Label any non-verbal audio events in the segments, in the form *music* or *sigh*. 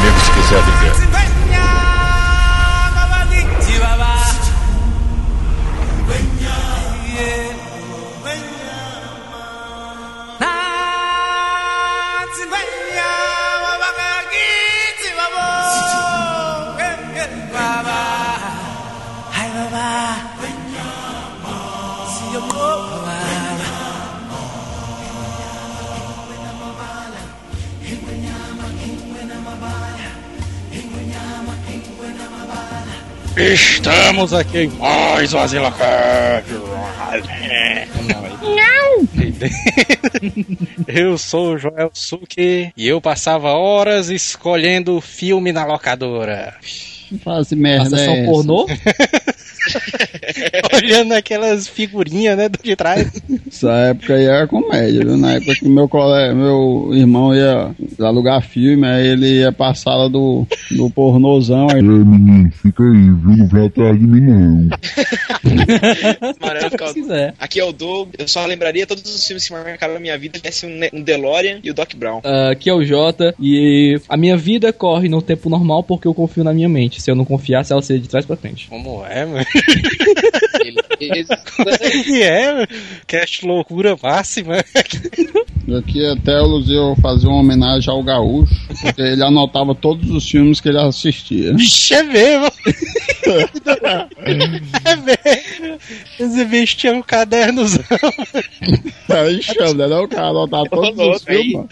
amigo se quiser viver. Estamos aqui em mais um Asila Não! Eu sou o Joel Suki e eu passava horas escolhendo filme na locadora. Faz merda. Sessão é pornô? *laughs* Olhando aquelas figurinhas, né, de trás. Essa época aí era comédia, viu? Na época que meu, colega, meu irmão ia alugar filme, aí ele ia pra sala do, do pornozão. Aí... menino, fica aí, viu? Não vai atrás de mim, não. Mano, eu ficava- quiser. Aqui é o Doug, eu só lembraria todos os filmes que marcaram a minha vida, tivesse um, um DeLorean e o Doc Brown. Ah, aqui é o Jota e a minha vida corre no tempo normal porque eu confio na minha mente. Se eu não confiasse, ela seria de trás pra frente. Como é, mano? *laughs* Que *laughs* é, mano? Cast loucura máxima. Aqui até o Luzio fazia uma homenagem ao Gaúcho, porque ele anotava todos os filmes que ele assistia. Vixe, é mesmo. *laughs* é mesmo. Esse bicho tinha um cadernozão. Aí chama, né? O cara anotava todos os filmes.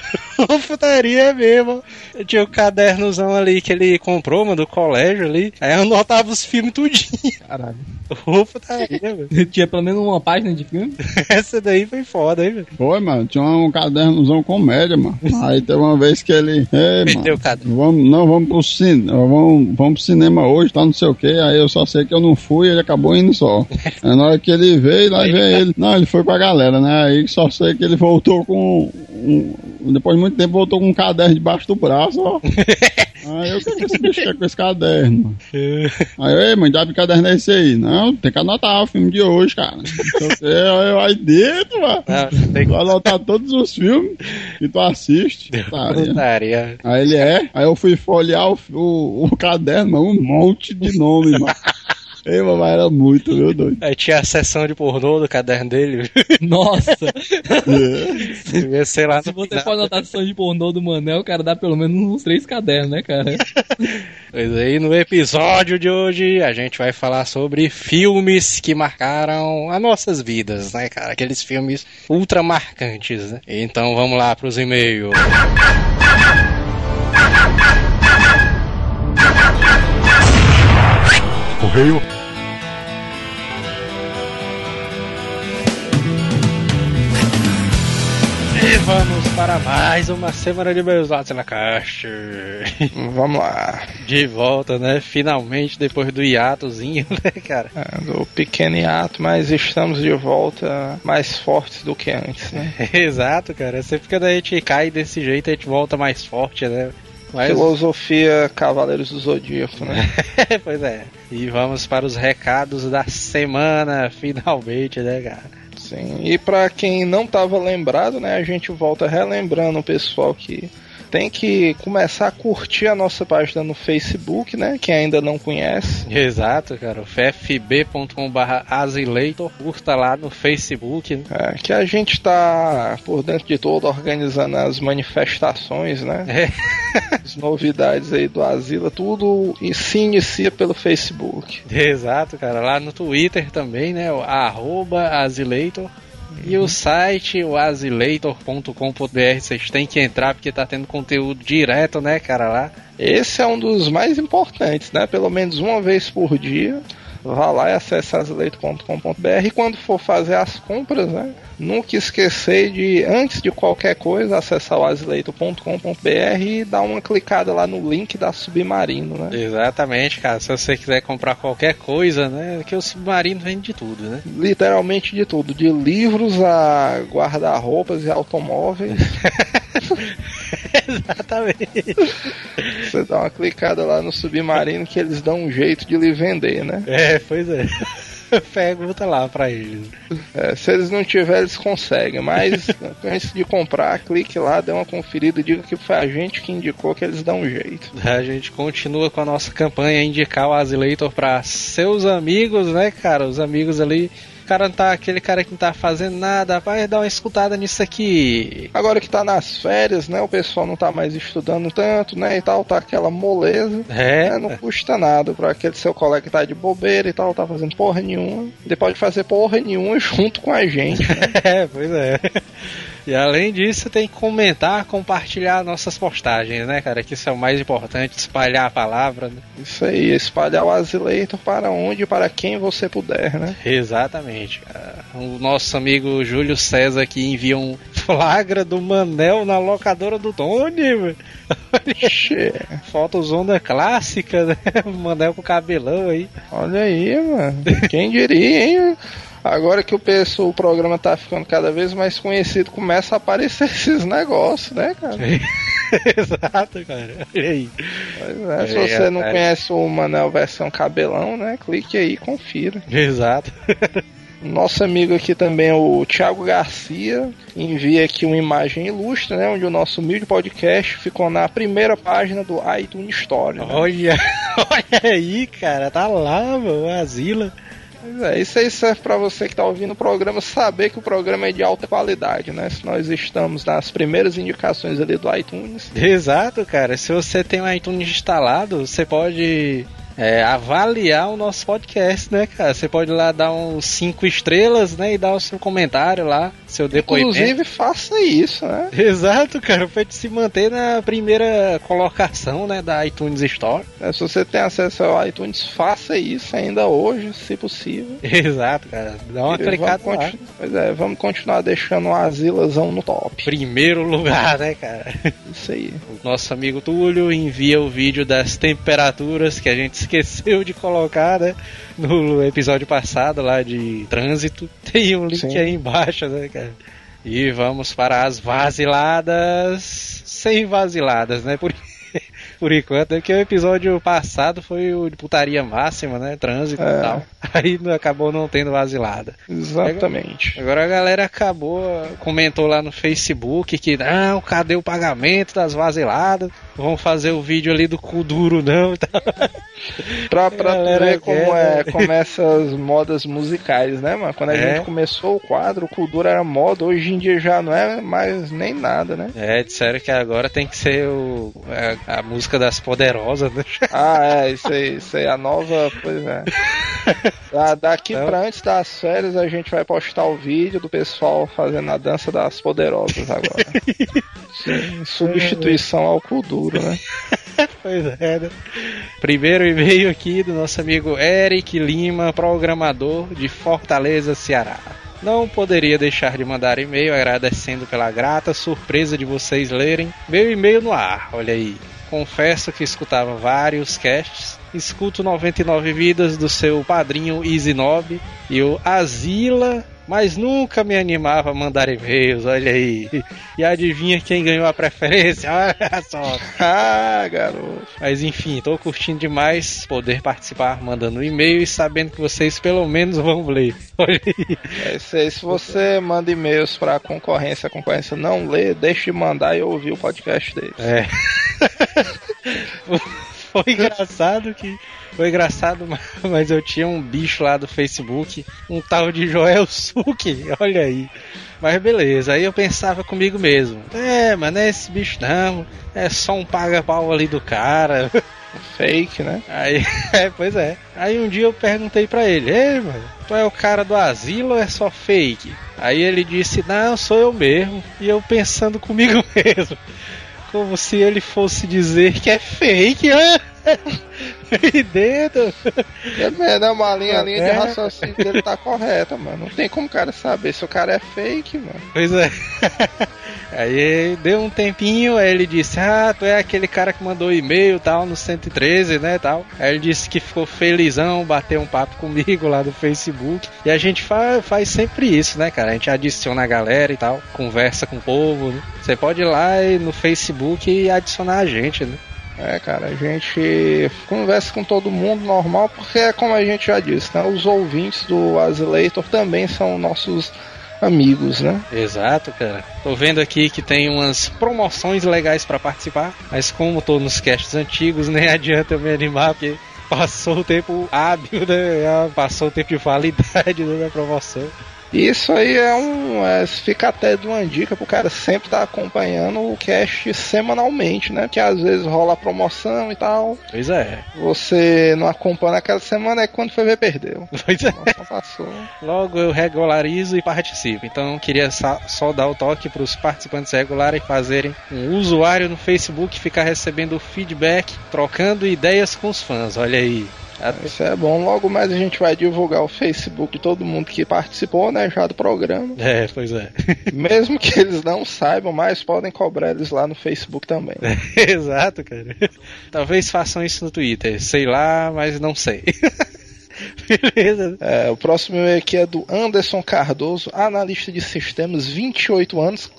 Putaria mesmo. Eu tinha um cadernozão ali que ele comprou, mano, do colégio ali. Aí eu anotava os filmes tudinho. Caralho. Ô, putaria, mano. Tinha pelo menos uma página de filme? *laughs* Essa daí foi foda, hein, velho. Foi, mano. Tinha um cadernozão comédia, mano. Aí teve uma vez que ele. Ei, Perdeu mano. o caderno. Vamos, não, vamos pro cinema. Vamos, vamos pro cinema hoje, tá não sei o que. Aí eu só sei que eu não fui, ele acabou indo só. *laughs* Aí na hora que ele veio, lá veio ele. Não, ele foi pra galera, né? Aí só sei que ele voltou com. Um, depois de muito tempo, voltou com um caderno debaixo do braço, ó. *laughs* Aí eu, o que, que esse bicho com esse caderno? Aí eu, ei, mãe, dá que caderno é esse aí? Não, tem que anotar o filme de hoje, cara. Não sei o quê. Aí eu, aí dentro, mano. Não, tem vai anotar todos os filmes que tu assiste. Tá, putaria. Aí ele é. Aí eu fui folhear o, o, o caderno, mano, um monte de nome, mano. Ei, mas era muito, meu doido. Aí tinha a sessão de pornô do caderno dele. Nossa! *laughs* Devia ser lá Se você final. for anotar a sessão de pornô do Manel, cara, dá pelo menos uns três cadernos, né, cara? *laughs* Pois aí, no episódio de hoje, a gente vai falar sobre filmes que marcaram as nossas vidas, né, cara? Aqueles filmes ultra marcantes, né? Então vamos lá pros e-mails. Correio. Vamos para mais uma semana de meus lados na caixa. Vamos lá. De volta, né? Finalmente, depois do hiatozinho, *laughs* né, cara? É, do pequeno hiato, mas estamos de volta mais fortes do que antes, né? *laughs* Exato, cara. Sempre que a gente cai desse jeito, a gente volta mais forte, né? Mas... Filosofia Cavaleiros do Zodíaco, né? *laughs* pois é. E vamos para os recados da semana, finalmente, né, cara? Sim. E pra quem não tava lembrado, né, a gente volta relembrando o pessoal que tem que começar a curtir a nossa página no Facebook, né? Quem ainda não conhece. Exato, cara. ffb.com.br Azileitor. Curta lá no Facebook. né? É, que a gente tá por dentro de tudo organizando as manifestações, né? É. *laughs* As novidades aí do Asila, tudo se inicia pelo Facebook. Exato, cara. Lá no Twitter também, né? O arroba Azileitor. E o site, o azileitor.com.br, vocês têm que entrar porque tá tendo conteúdo direto, né, cara, lá. Esse é um dos mais importantes, né? Pelo menos uma vez por dia. Vá lá e acesse asileito.com.br e quando for fazer as compras, né? Nunca esquecer de, antes de qualquer coisa, acessar o asileito.com.br e dar uma clicada lá no link da Submarino, né? Exatamente, cara. Se você quiser comprar qualquer coisa, né? Que o submarino vende de tudo, né? Literalmente de tudo, de livros a guarda-roupas e automóveis. *laughs* Exatamente. Você dá uma clicada lá no Submarino que eles dão um jeito de lhe vender, né? É, pois é. *laughs* Pergunta lá pra eles. É, se eles não tiverem, eles conseguem. Mas *laughs* antes de comprar, clique lá, dê uma conferida, diga que foi a gente que indicou que eles dão um jeito. A gente continua com a nossa campanha indicar o Azileitor pra seus amigos, né, cara? Os amigos ali. Cara não tá, aquele cara que não tá fazendo nada, vai dar uma escutada nisso aqui. Agora que tá nas férias, né? O pessoal não tá mais estudando tanto, né? E tal, tá aquela moleza. É, né, não custa nada pra aquele seu colega que tá de bobeira e tal, tá fazendo porra nenhuma. Ele pode fazer porra nenhuma junto com a gente. né? *laughs* É, pois é. E além disso, tem que comentar, compartilhar nossas postagens, né, cara? Que isso é o mais importante, espalhar a palavra. Né? Isso aí, espalhar o Azileitor para onde e para quem você puder, né? Exatamente. cara. O nosso amigo Júlio César aqui envia um flagra do Manel na locadora do Tony, velho. Che, *laughs* Foto zona clássica, né? *laughs* Manel com cabelão aí. Olha aí, mano. Quem diria, hein? Agora que o, pessoal, o programa tá ficando cada vez mais conhecido, começa a aparecer *laughs* esses negócios, né, cara? *laughs* Exato, cara. E aí? Pois é, se É, você não é. conhece o Manel versão cabelão, né? Clique aí e confira. Exato. *laughs* Nosso amigo aqui também, o Thiago Garcia, envia aqui uma imagem ilustre, né? Onde o nosso humilde podcast ficou na primeira página do iTunes Store. Né? Olha, olha aí, cara. Tá lá, mano. o Asila. É, isso aí serve pra você que tá ouvindo o programa saber que o programa é de alta qualidade, né? Se nós estamos nas primeiras indicações ali do iTunes. Exato, cara. Se você tem um iTunes instalado, você pode é, avaliar o nosso podcast, né, cara? Você pode ir lá dar uns 5 estrelas, né? E dar o seu comentário lá, seu depoimento. Inclusive, faça isso, né? *laughs* Exato, cara, pra gente se manter na primeira colocação, né, da iTunes Store. É, Se você tem acesso ao iTunes, faça isso ainda hoje, se possível. *laughs* Exato, cara. Dá uma E clicada vamos lá. Pois é, vamos continuar deixando o Asilazão no top. Primeiro lugar, né, cara? Isso aí. O nosso amigo Túlio envia o vídeo das temperaturas que a gente esqueceu de colocar, né? No episódio passado lá de trânsito. *laughs* Tem um link Sim. aí embaixo, né, cara? E vamos para as vaziladas. Sem vaziladas, né? Por, por enquanto, é porque o episódio passado foi o de putaria máxima, né? Trânsito É. e tal. *laughs* Aí acabou não tendo vazilada. Exatamente. Agora a galera acabou, comentou lá no Facebook que não, cadê o pagamento das vaziladas? Vamos fazer o vídeo ali do cu duro, não. *laughs* e tal. Pra, pra ver como é, como é essas modas musicais, né, mano? Quando a É. gente começou o quadro, o Kudura era moda, hoje em dia já não é mais nem nada, né? É, disseram que agora tem que ser o, a, a música das poderosas, né? Ah, é, isso aí, isso aí, a nova, pois é. Da- daqui Então- pra antes das férias a gente vai postar o vídeo do pessoal fazendo a dança das poderosas agora. *laughs* Sim, substituição ao Kuduro, né? Pois é, né? Primeiro e-mail aqui do nosso amigo Eric Lima, programador de Fortaleza, Ceará. Não poderia deixar de mandar e-mail agradecendo pela grata surpresa de vocês lerem meu e-mail no ar. Olha aí. Confesso que escutava vários casts. Escuto 99 vidas do seu padrinho Easy Nob e o Azila, mas nunca me animava a mandar e-mails. Olha aí. E adivinha quem ganhou a preferência? *laughs* Olha só. Ah, garoto. Mas enfim, tô curtindo demais poder participar mandando e-mail e sabendo que vocês pelo menos vão ler. *laughs* Olha aí. É isso aí. Se você manda e-mails pra concorrência, a concorrência não lê, deixe de mandar e ouvir o podcast deles. É. *laughs* Foi engraçado que. Foi engraçado, *laughs* mas eu tinha um bicho lá do Facebook, um tal de Joel Suki, *laughs* olha aí. Mas beleza, aí eu pensava comigo mesmo. É, mas não é esse bicho não, é só um paga-pau ali do cara. *laughs* Fake, né? Aí, é, pois é. Aí um dia eu perguntei pra ele, ei, mano, tu é o cara do asilo ou é só fake? Aí ele disse, não, sou eu mesmo. E eu pensando comigo mesmo. Como se ele fosse dizer que é fake, né? E dentro. É é uma linha, a linha de É. raciocínio dele tá correta, mano. Não tem como o cara saber se o cara é fake, mano. Pois é. *laughs* Aí deu um tempinho, aí ele disse: Ah, tu é aquele cara que mandou e-mail tal no 113, né? Tal. Aí ele disse que ficou felizão, bateu um papo comigo lá do Facebook. E a gente fa faz sempre isso, né, cara? A gente adiciona a galera e tal, conversa com o povo. Né? Você pode ir lá e no Facebook e adicionar a gente, né? É, cara, a gente conversa com todo mundo normal, porque é como a gente já disse, né? Os ouvintes do Azileitor também são nossos amigos, né? Exato, cara. Tô vendo aqui que tem umas promoções legais pra participar, mas como tô nos casts antigos, *laughs* nem adianta eu me animar, porque passou o tempo hábil, né? Passou o tempo de validade *laughs* da promoção. Isso aí é um. É, fica até de uma dica pro cara sempre estar acompanhando o cast semanalmente, né? Que às vezes rola promoção e tal. Pois é. Você não acompanha naquela semana, é quando foi ver, perdeu. *laughs* Pois é. Passou. Logo eu regularizo e participo. Então queria só, dar o toque para os participantes regulares fazerem um usuário no Facebook, ficar recebendo feedback, trocando ideias com os fãs. Olha aí. Isso é bom. Logo mais a gente vai divulgar o Facebook de todo mundo que participou, né? Já do programa. É, pois é. *laughs* Mesmo que eles não saibam, mas podem cobrar eles lá no Facebook também. *laughs* Exato, cara. Talvez façam isso no Twitter. Sei lá, mas não sei. *laughs* Beleza. É, o próximo e-mail aqui é do Anderson Cardoso, analista de sistemas, 28 anos,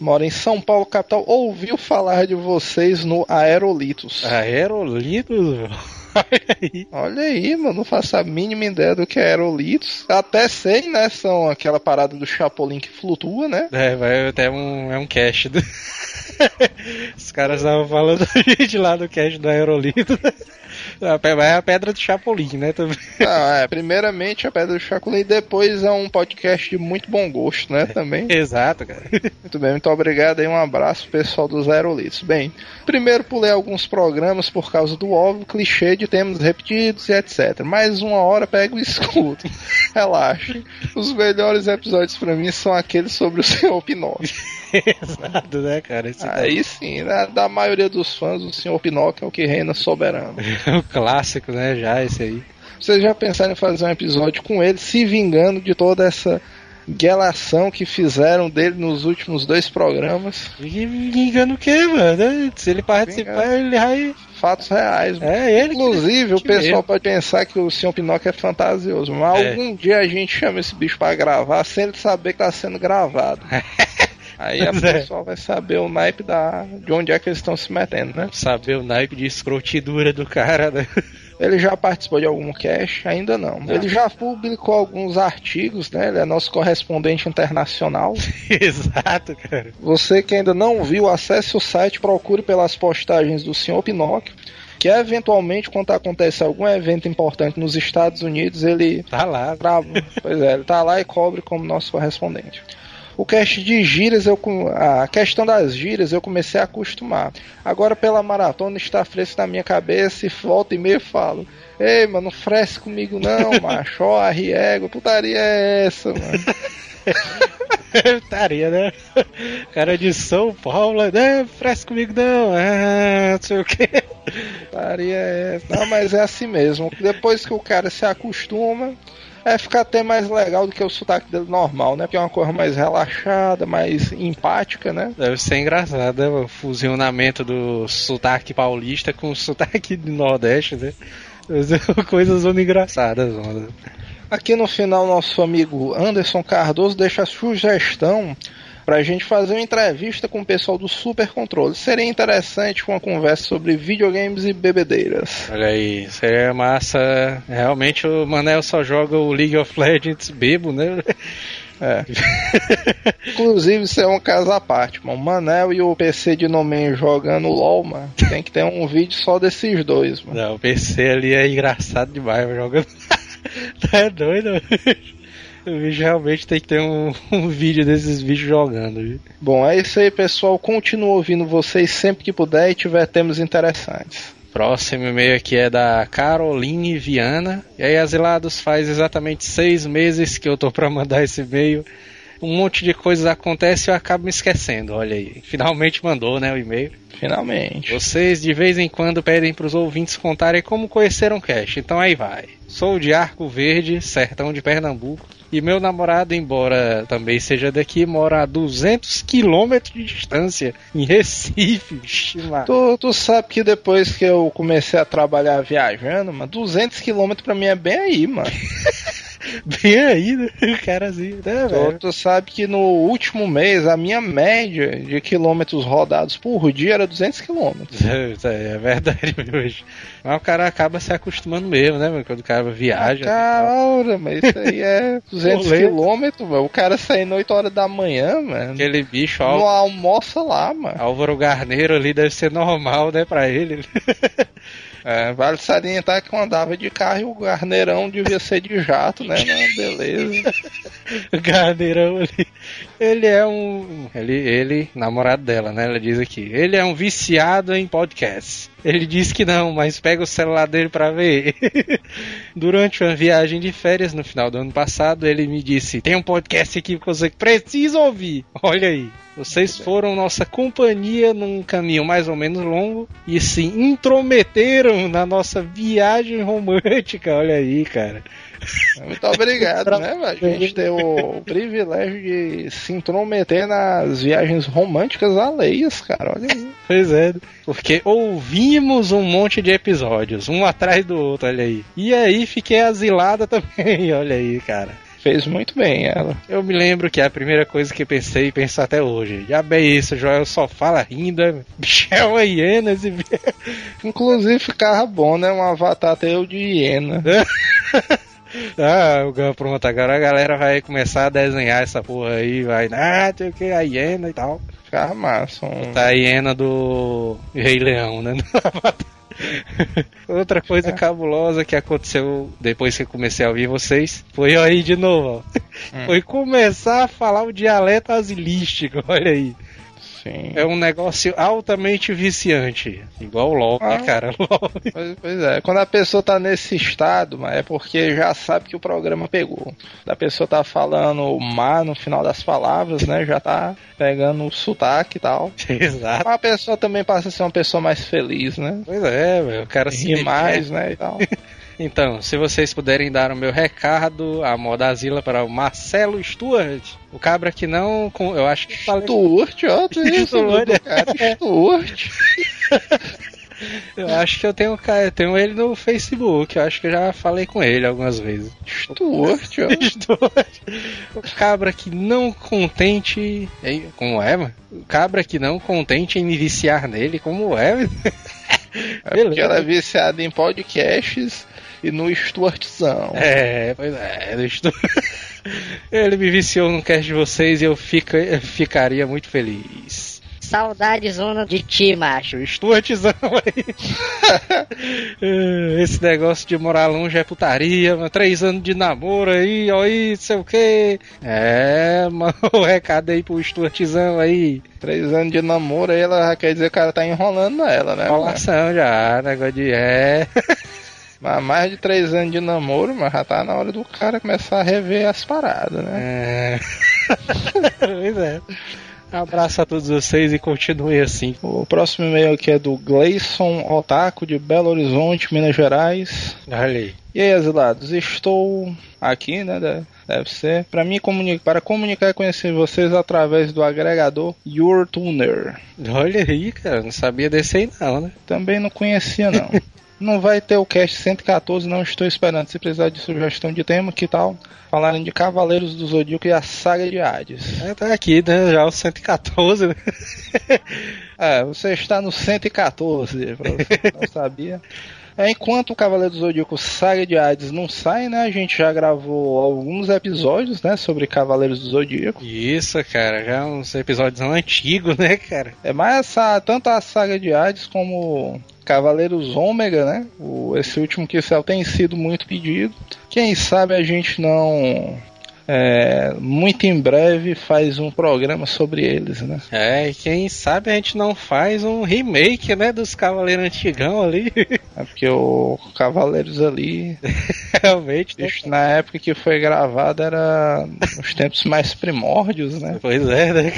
mora em São Paulo, capital. Ouviu falar de vocês no Aerolitos. Aerolitos? *laughs* Olha aí. Mano, não faço a mínima ideia do que é aerolitos. Até sei, né? São aquela parada do Chapolin que flutua, né? É, vai até um, é um cache. Do... *laughs* Os caras estavam falando *laughs* a gente lá do cache do Aerolito. Vai a pedra do Chapolin, né? Também. Não, é, primeiramente a Pedra do Chapolin e depois é um podcast de muito bom gosto, né? Também. *laughs* Exato, cara. Muito bem, muito obrigado aí, um abraço pessoal dos Aerolitos. Bem, primeiro pulei alguns programas por causa do óbvio clichê de temas repetidos e etc. Mais uma hora pego e escuto. *laughs* Relaxa. Os melhores episódios pra mim são aqueles sobre o Senhor Pinóquio. Exato, né, cara? Esse Aí sim, né, da maioria dos fãs, o Senhor Pinóquio é o que reina soberano. *laughs* o clássico, né? Já esse aí. Vocês já pensaram em fazer um episódio com ele, se vingando de toda essa guelação que fizeram dele nos últimos dois programas? E me engano o quê, mano? Se ele participar, ele vai. Fatos reais, mano. É ele que- Inclusive, o que pessoal mesmo. pode pensar que o Sr. Pinóquio é fantasioso, mas É. algum dia a gente chama esse bicho pra gravar sem ele saber que tá sendo gravado. *laughs* Aí a *laughs* é. pessoa vai saber o naipe da, de onde é que eles estão se metendo, né? Saber o naipe de escrotidura do cara, né? Ele já participou de algum cast? Ainda não. Não. Ele já publicou alguns artigos, né? Ele é nosso correspondente internacional. *laughs* Exato, cara. Você que ainda não viu, acesse o site, procure pelas postagens do Sr. Pinóquio, que eventualmente, quando acontece algum evento importante nos Estados Unidos, ele Tá lá. Bravo. pois é, ele tá lá e cobre como nosso correspondente. O cast de gírias, eu, com- a questão das gírias eu comecei a acostumar. Agora pela maratona está fresco na minha cabeça e volta e meia eu falo. Ei, mano, não fresce comigo não, *laughs* macho. Ó, arriego, putaria é essa, mano. *laughs* Estaria, né? Cara de São Paulo, né? Fresco comigo não. Ah, não sei o que. Putaria é essa. Não, mas é assim mesmo. Depois que o cara se acostuma, é ficar até mais legal do que o sotaque dele normal, né? Porque é uma coisa mais relaxada, mais empática, né? Deve ser engraçado, né? O fusionamento do sotaque paulista com o sotaque do Nordeste, né? Coisas engraçadas, mano. Aqui no final, nosso amigo Anderson Cardoso deixa a sugestão pra gente fazer uma entrevista com o pessoal do Super Controle. Seria interessante uma conversa sobre videogames e bebedeiras. Olha aí, seria massa. Realmente o Manel só joga o League of Legends bebo, né? *laughs* É. Inclusive, isso é um caso à parte, mano. Manel e o PC de Nomen jogando LOL, mano. Tem que ter um vídeo só desses dois, mano. Não, o PC ali é engraçado demais jogando. *laughs* tá é doido? O bicho realmente tem que ter um, *laughs* um vídeo desses bichos jogando, viu? Bom, é isso aí, pessoal. Continuo ouvindo vocês sempre que puder e tiver temas interessantes. Próximo e-mail aqui é da Caroline Viana. E aí, Asilados, faz exatamente seis meses que eu tô pra mandar esse e-mail. Um monte de coisas acontece e eu acabo me esquecendo. Olha aí, finalmente mandou, né, o e-mail. Finalmente. Vocês de vez em quando pedem pros ouvintes contarem como conheceram o Cash, então aí vai. Sou de Arco Verde, sertão de Pernambuco, e meu namorado, embora também seja daqui, mora a 200 quilômetros de distância, em Recife. Tu, tu sabe que depois que eu comecei a trabalhar viajando, mano, 200 km pra mim é bem aí, mano. *laughs* *laughs* Bem aí, né? O cara assim, né, velho? tu sabe que no último mês a minha média de quilômetros rodados por dia era 200 quilômetros. *laughs* Aí É verdade mesmo. Mas o cara acaba se acostumando mesmo, né, mano? Quando o cara viaja. Cara, mas isso aí é 200 Pô, lento. quilômetros, mano. O cara saindo 8 horas da manhã, mano. Aquele bicho, Não Ál- almoça lá, mano. Álvaro Garneiro ali deve ser normal, né, pra ele. *laughs* É, vale salientar que eu andava de carro o garneirão devia ser de jato, né? Beleza. o *laughs* Garneirão ali. Ele é um. Ele, ele, namorado dela, né? Ela diz aqui. Ele é um viciado em podcast. Ele diz que não, mas pega o celular dele pra ver. *laughs* Durante uma viagem de férias no final do ano passado, ele me disse: Tem um podcast aqui que você precisa ouvir. Olha aí. Vocês foram nossa companhia num caminho mais ou menos longo e se intrometeram na nossa viagem romântica. Olha aí, cara. Muito obrigado, né? A gente ter o privilégio de se intrometer nas viagens românticas alheias, cara. Olha aí. Pois é, porque ouvimos um monte de episódios, um atrás do outro, olha aí. E aí fiquei asilada *laughs* também, olha aí, cara. Fez muito bem ela. Eu me lembro que a primeira coisa que pensei e penso até hoje. Já bem isso, Joel só fala rindo, bicho é uma hiena esse bicho. Inclusive ficava bom, né? Um avatar teu de hiena. *laughs* Ah, o- pronto, agora a galera vai começar a desenhar essa porra aí, vai, ah, tem o que, a hiena e tal. Ficava massa. Um... Tá a hiena do Rei Leão, né? *laughs* Outra coisa cabulosa que aconteceu depois que eu comecei a ouvir vocês foi aí de novo, ó. Foi começar a falar o dialeto asilístico, *laughs* olha aí. Sim. É um negócio altamente viciante. Igual o LOL, né, Ah. cara? *laughs* LOL. Pois, pois é, quando a pessoa tá nesse estado, mas é porque já sabe que o programa pegou. A pessoa tá falando má no final das palavras, né? Já tá pegando o sotaque e tal. *laughs* Exato. Mas a pessoa também passa a ser uma pessoa mais feliz, né? Pois é, meu. O cara se Ri mais, né? E tal. *laughs* Então, se vocês puderem dar o meu recado, a moda asila para o Marcelo Stuart, o cabra que não. com- Eu acho que falei. Stuart, ó, *laughs* é Stuart. cara. *laughs* Stuart. Eu acho que eu tenho, eu tenho ele no Facebook. Eu acho que eu já falei com ele algumas vezes. Stuart, ó. *laughs* Stuart. O cabra que não contente. em- Como é, mano? O cabra que não contente em me viciar nele, como é, mano? É porque ela é viciada em podcasts e no Stuartzão. É, pois é, eu estou... *laughs* Ele me viciou no cast de vocês e eu fica, ficaria muito feliz. Saudade zona de ti, macho. Eu estou atizão aí. *laughs* Esse negócio de morar longe é putaria, mano. Três anos de namoro aí, ó, aí, não sei o que. É, mano, *laughs* o recado aí pro Stuartzão aí. Três anos de namoro, aí ela quer dizer que o cara tá enrolando ela, né? Enrolação já, negócio de é. Mas mais de três anos de namoro, mas já tá na hora do cara começar a rever as paradas, né? É. *laughs* pois é. Abraço a todos vocês e continue assim. O próximo e-mail aqui é do Gleison Otaku de Belo Horizonte, Minas Gerais. Olha aí. E aí, asilados, estou aqui, né? de- Deve ser. Para mim comunicar, para comunicar e conhecer vocês através do agregador YourTuner. Olha aí, cara, não sabia desse aí não, né? Também não conhecia não. *laughs* Não vai ter o cast 114, não estou esperando. Se precisar de sugestão de tema, que tal? Falarem de Cavaleiros do Zodíaco e a saga de Hades. É, tá aqui, né? Já o 114, né? *laughs* É, você está no 114, pra você que não sabia. É, enquanto o Cavaleiro do Zodíaco Saga de Hades não sai, né? A gente já gravou alguns episódios, né? Sobre Cavaleiros do Zodíaco. Isso, cara, já uns episódios antigos, né, cara? É mais essa, tanto a Saga de Hades como Cavaleiros Ômega, né? O, esse último que saiu tem sido muito pedido. Quem sabe a gente não. é, muito em breve faz um programa sobre eles, né? É, e quem sabe a gente não faz um remake, né, dos Cavaleiros Antigão ali. *laughs* É porque o Cavaleiros ali *laughs* Realmente, né? Bicho, na época que foi gravado era os tempos mais primórdios, né? Pois é, né?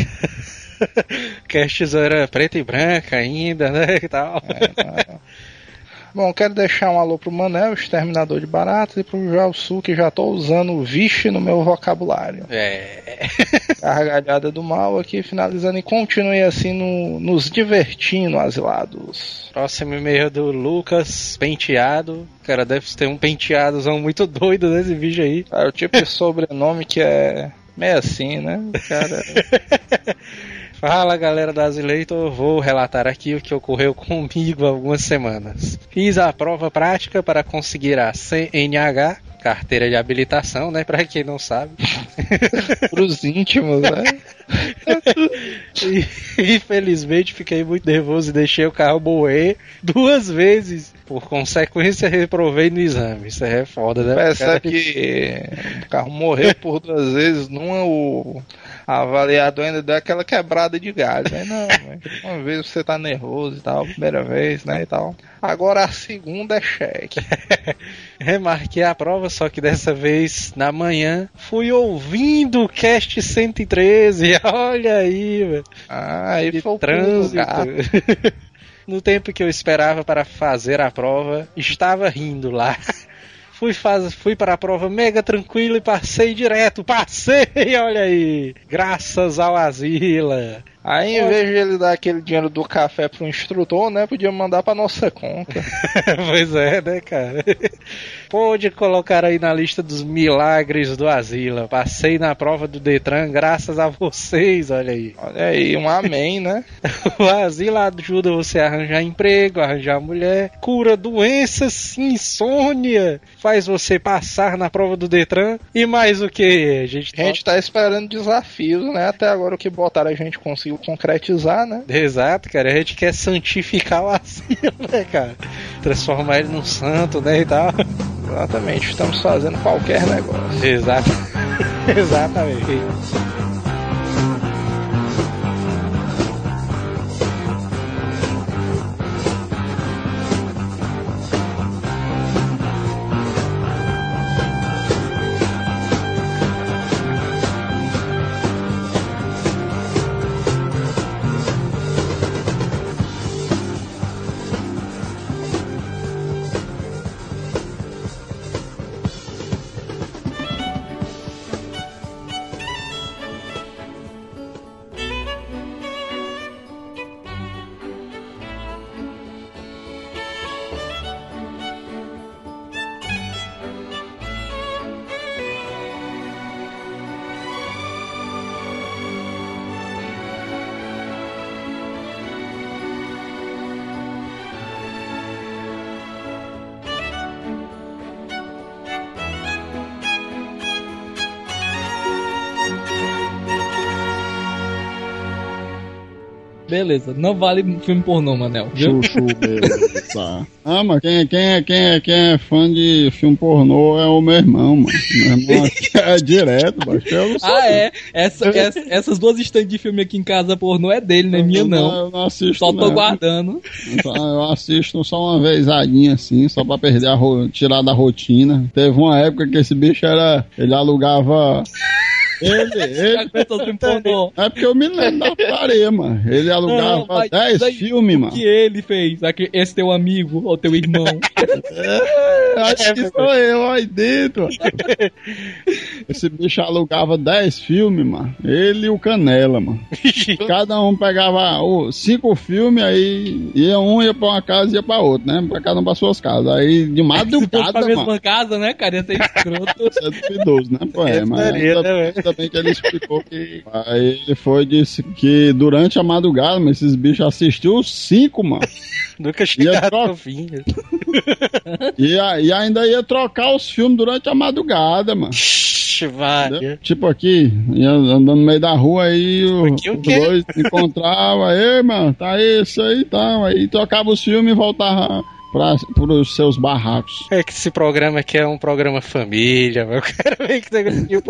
*laughs* Castes era preta e branca ainda, né, e tal. É, Bom, quero deixar um alô pro Manel, exterminador de baratas, e pro Jalsu, que já tô usando o vixe no meu vocabulário. É. *laughs* Gargalhada do mal aqui, finalizando e continue assim no- nos divertindo, asilados. Próximo e-mail do Lucas Penteado. Cara, deve ter um penteadozão muito doido nesse vídeo aí. É o tipo de sobrenome que é meio assim, né? Cara, *laughs* Fala galera da Azileitor, vou relatar aqui o que ocorreu *laughs* comigo há algumas semanas. Fiz a prova prática para conseguir a CNH, carteira de habilitação, né? Pra quem não sabe. *laughs* pros íntimos, né? *laughs* E, infelizmente fiquei muito nervoso e deixei o carro moer duas vezes. Por consequência, reprovei no exame. Isso é foda, né? Percebe que o carro morreu por duas vezes, numa o avaliador ainda deu aquela quebrada de gás, né? Não, uma vez você tá nervoso e tal, primeira vez, né, e tal. Agora a segunda é cheque. *laughs* Remarquei a prova, só que dessa vez, na manhã, fui ouvindo o Cast 113. *laughs* Olha aí, velho. Ah, aí foi o trânsito. *laughs* no tempo que eu esperava para fazer a prova, estava rindo lá. Fui. Fui para a prova mega tranquilo e passei direto. Passei, *laughs* olha aí. Graças ao Asila. Aí, em vez de ele dar aquele dinheiro do café pro instrutor, né, podia mandar pra nossa conta. *laughs* pois é, né, cara? *laughs* Pode colocar aí na lista dos milagres do Asila. Passei na prova do Detran graças a vocês, olha aí. Olha aí, um amém, né? *laughs* O Asila ajuda você a arranjar emprego, arranjar mulher, cura doenças, insônia, faz você passar na prova do Detran e mais o que? A gente, A gente tá esperando desafios, né? Até agora o que botaram a gente conseguiu concretizar, né? Exato, cara. A gente quer santificar o Asila, *laughs* né, cara? Transformar ele num santo, né, e tal. Exatamente, estamos fazendo qualquer negócio. Exato. *laughs* Exatamente. Beleza, não vale filme pornô, Manel. Viu? Chuchu, beleza. Ah, mas quem, quem, é, quem, é, quem é fã de filme pornô é o meu irmão, mano. Meu irmão *laughs* aqui é direto, mas eu não sou. Ah, é? Essa, essa- essas duas estantes de filme aqui em casa pornô é dele, não é minha, não. Eu não assisto, Só tô não. guardando. Só- Eu assisto só uma vezadinha assim, só pra perder a tirar da rotina. Teve uma época que esse bicho era. Ele alugava. Ele, *laughs* ele. o pornô. É porque eu me lembro da mano. Ele alugava mas 10 daí- filmes, O mano. que ele fez? Aqui- Esse teu amigo ou teu irmão? É, acho que sou eu aí dentro. Esse bicho alugava 10 filmes, mano. Ele e o Canela, mano. *laughs* Cada um pegava ó, cinco filmes, aí ia um, ia pra uma casa e ia pra outra, né? Pra cada um pra suas casas. Aí de *laughs* Se fosse madrugada, pra mano. mesma casa, né, cara? Ia ser escroto. Isso é duvidoso, né? Pô, é, mas ainda, né, ainda bem que ele explicou que. Aí ele foi e disse que durante a madrugada, mas esses bichos assistiu os cinco, mano. *laughs* Nunca chegaram trocar. no fim. E, a- e ainda ia trocar os filmes durante a madrugada, mano. Entendeu? Tipo aqui, andando no meio da rua, aí o, Aqui os dois se encontravam, aí, mano, tá isso aí e tal. Aí trocava os filmes e voltava pra, pros seus barracos. É que esse programa aqui é um programa família, mano. *laughs* Eu quero ver que negócio de. O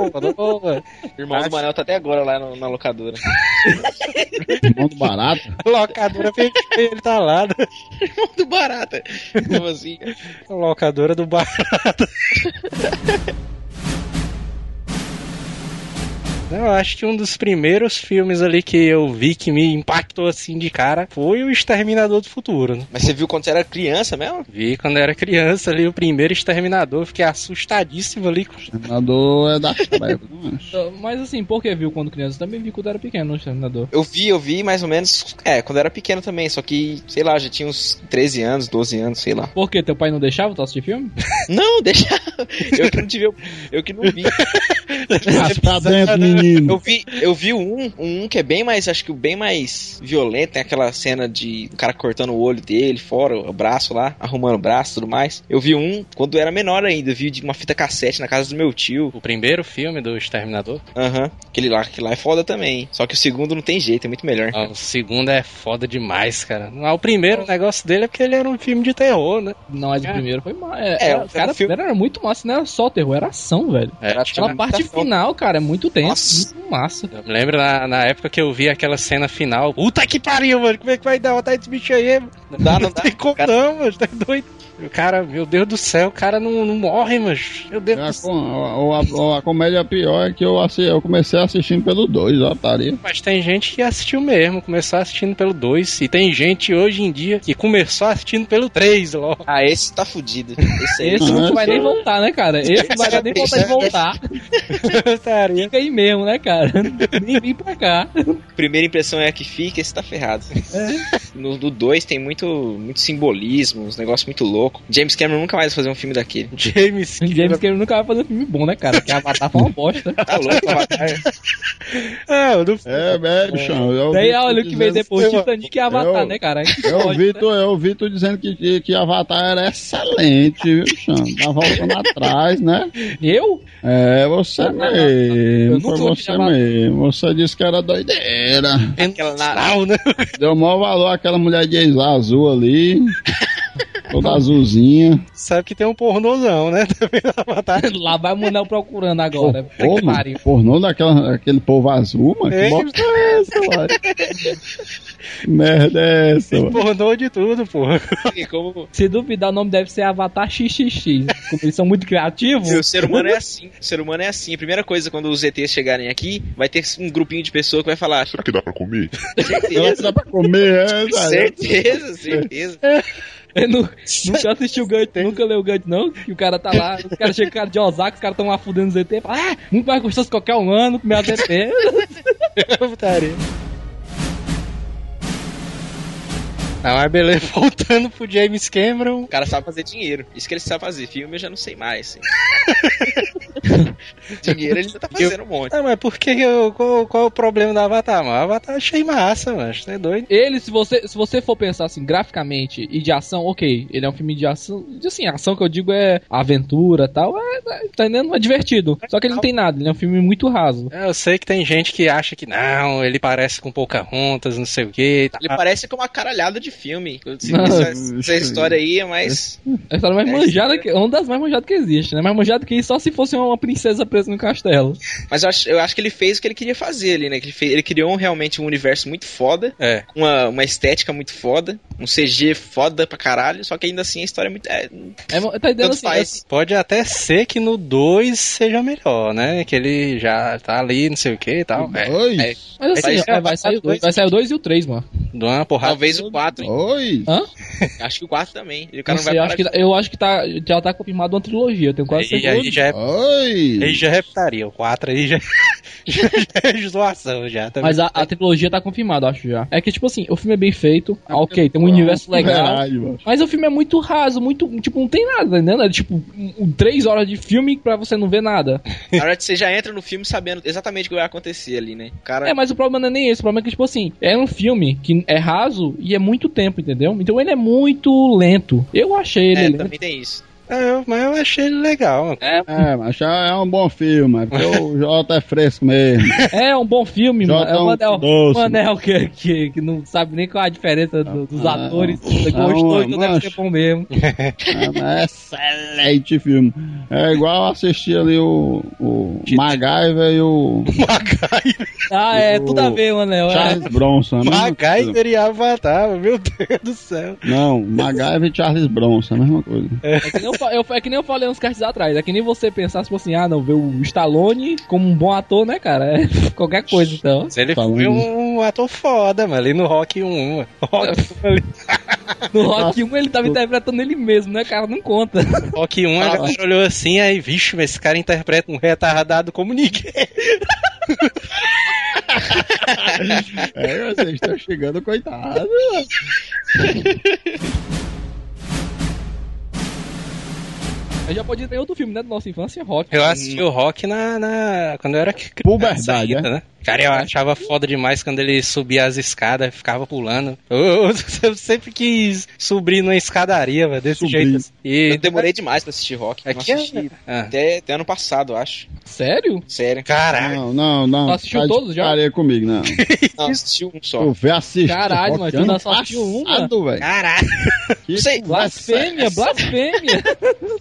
irmão do Manel tá até agora lá no- na locadora. *laughs* Irmão do barato. Locadora ele tá lá. né? Irmão do Barata. Como assim? Locadora do bar. *laughs* Eu acho que um dos primeiros filmes ali que eu vi que me impactou assim de cara foi o Exterminador do Futuro, né? Mas você viu quando você era criança mesmo? Vi quando eu era criança ali, o primeiro Exterminador, fiquei assustadíssimo ali. com- O Exterminador é da acho. *laughs* Então, Mas assim, por que viu quando criança? Também vi quando era pequeno no Exterminador. Eu vi, eu vi mais ou menos, é, quando eu era pequeno também, só que, sei lá, já tinha uns 13 anos, 12 anos, sei lá. Por quê? Teu pai não deixava tu assistir filme? *laughs* Não, deixa. Eu que não tive, eu que não vi. Mas pra dentro, menino. Eu vi, eu vi um, um que é bem mais, acho que o bem mais violento, tem aquela cena de o cara cortando o olho dele fora, o braço lá, arrumando o braço e tudo mais. Eu vi um quando eu era menor ainda, eu vi de uma fita cassete na casa do meu tio. O primeiro filme do Exterminador. Aham. Aquele lá, aquele lá é foda também. Só que o segundo não tem jeito, é muito melhor. Ah, o segundo é foda demais, cara. Ah, o primeiro negócio dele é porque ele era um filme de terror, né? Não, mas o É. primeiro foi massa. É, É, era- o cara, o filme- primeiro era muito massa, não era só terror, era ação, velho. É, Aquela parte ação. final, cara, é muito tenso, Nossa. Muito massa. Eu me lembro na, na época que eu vi aquela cena final. Puta que pariu, mano. Como é que vai dar vontade desse bicho aí? mano? Não dá, não *laughs* dá. tem como Cara- não, mano. Tá doido. O cara, meu Deus do céu, o cara não, não morre, mano. Meu Deus A, do céu. ou a, ou a comédia pior é que eu, assi- eu comecei assistindo pelo 2, ó, taria. Mas tem gente que assistiu mesmo, começou assistindo pelo 2. E tem gente hoje em dia que começou assistindo pelo 3, logo. Ah, esse tá fudido. Esse. *laughs* Esse não Ah, vai nem voltar, né, cara? Esse não vai nem vontade de voltar. *laughs* Fica aí mesmo, né, cara? Nem vim pra cá. Primeira impressão é a que fica, esse tá ferrado. No do 2 tem muito, muito simbolismo, uns negócios muito loucos. James Cameron nunca mais vai fazer um filme daquele. *laughs* James James Cameron nunca vai fazer um filme bom, né, cara? Porque Avatar foi uma bosta. *laughs* Tá louco, Avatar. Ah, eu não É, é, bichão. eu Daí olha o que veio depois, Titanic e Avatar, Eu- né, cara? Eu Pode, ouvi, né? tu, eu tu dizendo que, que, que Avatar era excelente, viu, bichão? Tá voltando atrás, né? Eu? É, você Eu mesmo. nunca Foi você mesmo. Você disse que era doideira. Aquela na- Não, né? Deu maior valor àquela mulher de ex azul ali. Toda azulzinha. Sabe que tem um pornozão, né? *laughs* *laughs* Lá vai o Manel procurando agora. Pô, que mano, pornô daquela, aquele povo azul, mano. Que É. bosta é essa, mano? *laughs* Que merda é essa, mano? Pornô de tudo, porra. Como Se duvidar, o nome deve ser Avatar XXX. Como eles são muito criativos. o ser humano é assim. O ser humano é assim. A primeira coisa, quando os ETs chegarem aqui, vai ter um grupinho de pessoas que vai falar. Será que dá pra comer? Certeza, dá pra comer, é, certeza, certeza. Eu nu- *laughs* nunca assistiu o Gant, nunca leu o Gant, não. Que o cara tá lá, os caras chegam cara de Osaka, os caras tão lá fudendo os ET. Fala, ah, muito mais gostoso que qualquer um ano comer as *laughs* ET. Putaria. Ah, mas beleza, *laughs* voltando pro James Cameron. O cara sabe fazer dinheiro. Isso que ele sabe fazer. Filme eu já não sei mais. Assim. *laughs* dinheiro ele ainda tá fazendo um monte. Ah, mas por que eu, qual, qual é o problema do Avatar, mano? O Avatar achei massa, mano. Você é doido? Ele, se você, se você for pensar assim, graficamente e de ação, ok, ele é um filme de ação. De, assim, ação que eu digo é aventura e tal, é, é, tá entendendo? É divertido. Só que ele não tem nada, ele é um filme muito raso. É, Eu sei que tem gente que acha que não, ele parece com Pocahontas, não sei o que. Ele parece com uma caralhada de filme. Não, essa, *laughs* essa história aí é mais. É a história mais É, manjada que. É uma das mais manjadas que existe, né? Mais manjada que isso só se fosse uma princesa presa no castelo. Mas eu acho, eu acho que ele fez o que ele queria fazer ali, né? Ele, fez- ele criou um, realmente um universo muito foda, É. uma, uma estética muito foda, um CG foda pra caralho, só que ainda assim a história é muito. É, É, tá Tanto assim? faz. Pode até ser que no 2 seja melhor, né? Que ele já tá ali, não sei o que e tal. É. Oi. é, Mas assim, Vai é, vai, sair o dois, vai sair o 2 e o 3, mano. Dá uma porrada. talvez o 4. Oi. Hã? *laughs* Acho que o 4 também. O cara Não sei, eu vai acho, que, parar. eu acho que tá, já tá confirmado uma trilogia, eu tenho quase Aí, certeza. aí já é, Oi. aí já é putaria. O 4 aí já, já, já é zoação já. Também. Mas a, a trilogia tá confirmada, eu acho já. É que, tipo assim, o filme é bem feito, ah, ok, tem um universo legal. Caralho. Mas o filme é muito raso, muito. Tipo, não tem nada, entendeu? É tipo, um, três horas de filme pra você não ver nada. *laughs* Na verdade, você já entra no filme sabendo exatamente o que vai acontecer ali, né? Cara. É, mas o problema não é nem esse. O problema é que, tipo assim, é um filme que é raso e é muito tempo, entendeu? Então ele é muito lento. Eu achei ele É, lento. também tem isso. É, eu- mas eu achei ele legal. É, É, mas já é um bom filme, é porque o Jota é fresco mesmo. *laughs* é um bom filme, mano. É é o um Manel, doce, Manel que, que, que não sabe nem qual é a diferença do- dos Ah, atores. não, Gostou, então deve ser bom mesmo. É, *laughs* mas é excelente filme. É igual assistir ali o, o MacGyver e o *laughs* Ah, é, O tudo a ver, Manel. É. Charles Bronson. é coisa. MacGyver e Avatar, meu Deus do céu. Não, MacGyver e Charles Bronson, é a mesma coisa. É que nem fa- eu- é que nem eu falei uns castes atrás. É que nem você pensar, tipo assim, ah, não, ver o Stallone como um bom ator, né, cara? É *laughs* qualquer coisa, então. Mas ele foi um ator foda, mano, ali no Rock 1. mano. Rock 1 *laughs* ali. No Rock 1 ele tava interpretando ele mesmo, né, cara? Não conta. Rock 1, a Fala. galera olhou assim, aí, vixe, mas esse cara interpreta um retardado como ninguém. *laughs* É, vocês estão chegando, coitado. Aí já pode ter outro filme, né, da nossa infância, Rock. Eu assisti o Rock na, na- quando eu era criança Puberdade, ainda, é? né? Cara, eu achava foda demais quando ele subia as escadas ficava pulando. Eu, eu- eu sempre quis subir numa escadaria, velho, desse Subir. jeito. assim. E Eu demorei demais pra assistir rock. Não Aqui é- assisti Ah. até, até ano passado, eu acho. Sério? Sério. Caralho. Não, não, não. Tu assistiu tá todos já? putaria comigo, não. *laughs* Não, assisti um só. Tu vê assistir. Caralho, mas tu ainda só assistiu um, velho. Caralho. *laughs* Que sei, Blasfêmia, é blasfêmia.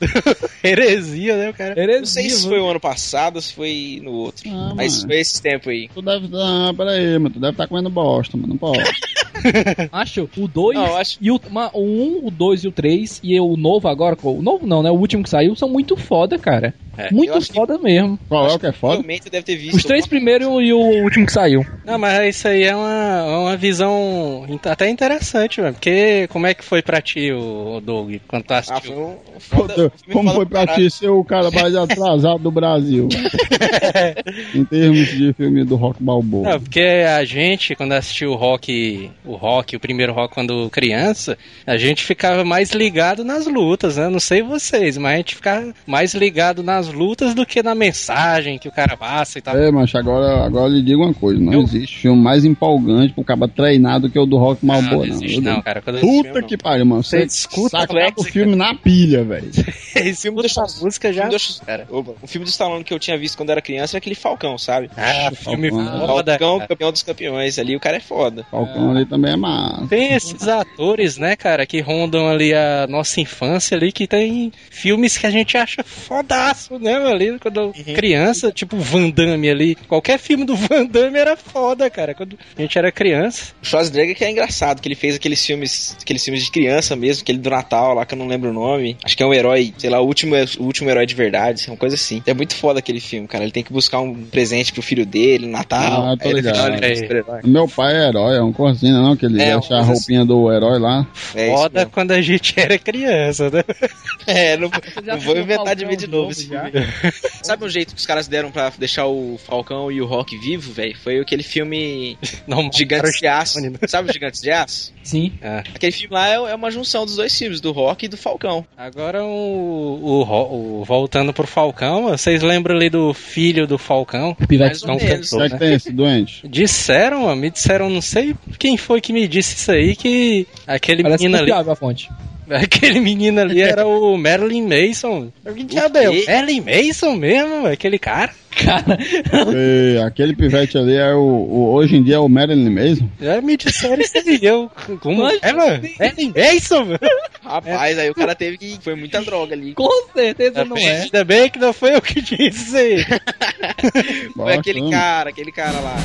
*laughs* Heresia, né, cara? Heresia, Não sei se foi o ano passado ou se foi no outro. Ah, mas mano. foi esses tempos aí. Tu deve. Ah, peraí, mano. Tu deve estar comendo bosta, mano. Não pode. *laughs* Acho, o 2 Não, eu acho- e o 1, o 2 e o 3 e o novo agora, o novo não, né? O último que saiu são muito foda, cara. É, muito acho que- foda mesmo. Qual é o que é foda? Deve ter visto. Os três primeiros e o último que saiu. Não, mas isso aí é uma, é uma visão até interessante, mano. Porque como é que foi pra ti, o Doug, quando tu Ah, assistiu? foi um foda, Foda- um Como foda foi pra caralho. ti ser o cara mais *laughs* atrasado do Brasil? *laughs* em termos de filme do Rock Balboa. Não, porque a gente, quando assistiu o rock, o rock, o primeiro rock quando criança, a gente ficava mais ligado nas lutas, né? Não sei vocês, mas a gente ficava mais ligado nas lutas do que na mensagem que o cara passa e tal. É, mas agora, agora eu lhe digo uma coisa: não Eu- existe filme mais empolgante pro cara treinado que o do Rock Balboa, não. existe Eu- não, cara. Quando Puta que pariu, mano. Você Você escuta o filme na pilha, velho. *laughs* esse filme dessa música já. O filme do- Cara. Opa, o filme do Stallone que eu tinha visto quando era criança era aquele Falcão, sabe? Ah, filme. Foda. Falcão, campeão dos campeões ali, o cara é foda. Falcão ali também é massa. Tem esses atores, né, cara, que rondam ali a nossa infância ali, que tem filmes que a gente acha fodaço, né, ali, quando criança, tipo Van Damme ali. Qualquer filme do Van Damme era foda, cara, quando a gente era criança. O Schwarzenegger que é engraçado, que ele fez aqueles filmes, aqueles filmes de criança mesmo, aquele do Natal lá, que eu não lembro o nome. Acho que é um herói, sei lá, o último, o último herói de verdade, uma coisa assim. É muito foda aquele filme, cara. Ele tem que buscar um presente pro filho dele no Natal. Ah, tô ele ligado. super-herói. Meu pai é herói, é um corzinho, não? Que ele É, deixa a coisa roupinha do herói lá. É isso Foda quando a gente era criança, né? *laughs* É, não, não vou inventar de ver de novo novo esse já? filme. *laughs* Sabe um jeito que os caras deram pra deixar o Falcão e o Rock vivo, velho? Foi aquele filme *laughs* Não, Gigantes de Aço. Stallone, Sabe o Gigantes de Aço? Sim. Ah, Aquele filme lá é é uma junção dos dois filmes, do Rock e do Falcão. agora o, o, o- voltando pro Falcão, vocês lembram ali do filho do Falcão? Mais ou Não menos. O cantou, que é né? tem esse doente? Disseram, ó, me disseram, não sei quem foi que me disse isso aí, que aquele Parece menino ali, confiável a fonte. *laughs* aquele menino ali era o Marilyn Mason. Que diabo é? O Marilyn Mason mesmo, aquele cara? Cara, *laughs* E aquele pivete ali é o, o- Hoje em dia é o Marilyn mesmo. Já me disseram isso aí, eu, como é, mano? Marilyn Mason, mano? Rapaz, aí o cara teve que. Foi muita droga ali. com certeza não é. Ainda bem que não foi eu que disse. *laughs* Foi aquele cara, aquele cara lá.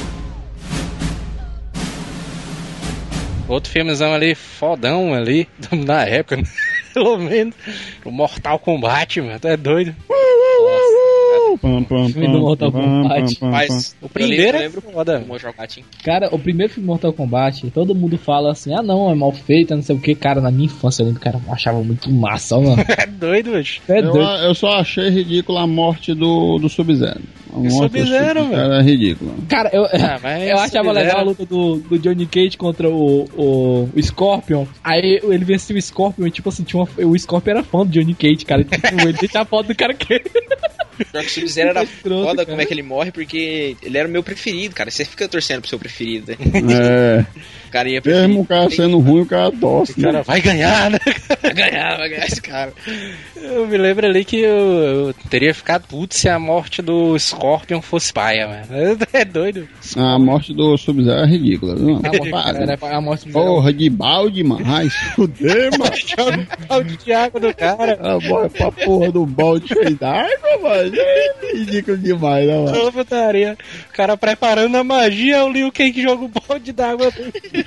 Outro filmezão ali, fodão ali, *laughs* na época, *laughs* pelo menos. O Mortal Kombat, mano, tu é doido. Pam, pam, Filme do Mortal Kombat. Mas O primeiro eu é lembro, foda. eu lembro do Mortal Kombat. Cara, o primeiro filme Mortal Kombat, todo mundo fala assim, ah não, é mal feito, não sei o que, cara, na minha infância eu lembro que cara, eu achava muito massa, mano. *laughs* É doido, bicho. É Eu, doido. eu só achei ridícula a morte do, do Sub-Zero. A morte do Sub-Zero, Sub-Zero é ridícula. Cara, eu, Ah, *laughs* mas eu achava Sub-Zero- legal a luta do, do Johnny Cage contra o, o, o Scorpion. Aí ele venceu o Scorpion e, tipo assim, tinha uma, o Scorpion era fã do Johnny Cage, cara. E, tipo, ele deixa a foto do cara que. Pior que o Sub-Zero era *laughs* Escroto, foda cara. como é que ele morre, porque ele era o meu preferido, cara. Você fica torcendo pro seu preferido, né? É. *laughs* Cara ia Mesmo o cara sendo ruim, o cara torce. O cara Né? vai ganhar, né? Vai ganhar, vai ganhar esse cara. Eu me lembro ali que eu, eu teria ficado puto se a morte do Scorpion fosse paia, mano. *laughs* É doido. A morte do Sub-Zero é ridícula. Viu? A morte, Para. era a morte Porra de balde, mano. Ai, se fuder, *laughs* mano. Balde de água do cara. Ah, morre pra porra do balde cheio d'água, mano. É ridículo demais, né, mano? Ô, putaria. O cara preparando a magia, o Liu Kang joga o balde d'água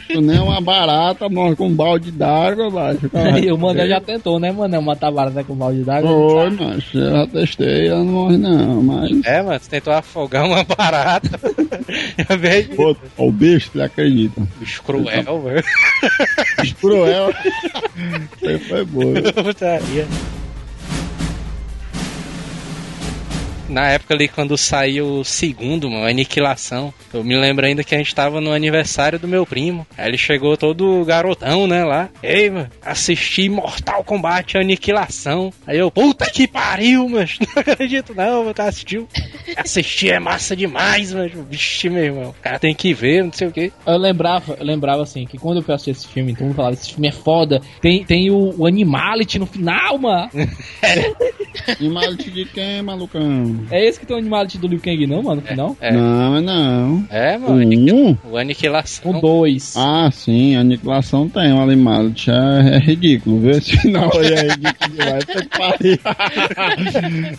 bicho, nem uma barata morre com um balde d'água, macho. *laughs* E o Mané já tentou, né, Mané? Matar barata com balde d'água. Foi, macho. Eu já testei, ela não morre não, mas... É, mano, você tentou afogar uma barata. Já veio Pô, o bicho, ele acredita. bicho cruel, velho. Bicho cruel. *laughs* Foi, boa. Putaria. Na época ali, quando saiu o segundo, mano, Aniquilação, eu me lembro ainda que a gente tava no aniversário do meu primo. Aí ele chegou todo garotão, né, lá. Ei, mano, assisti Mortal Kombat Aniquilação. Aí eu, puta que pariu, mano. *laughs* Não acredito não, você assistiu. *laughs* Assistir é massa demais, mano. Vixe, meu irmão. O cara tem que ver, não sei o quê. Eu lembrava, eu lembrava assim, que quando eu fui assistir esse filme, todo mundo falava, esse filme é foda. Tem, tem o, o Animality no final, mano. *laughs* Animality de quem, malucão? É esse que tem o Animality do Liu Kang, não, mano, no final? É. Não, mas não. É, mano. aniqui- Um? O Aniquilação. O 2. Ah, sim, a aniquilação tem um Animality. É, é ridículo, viu? Esse final aí é ridículo demais.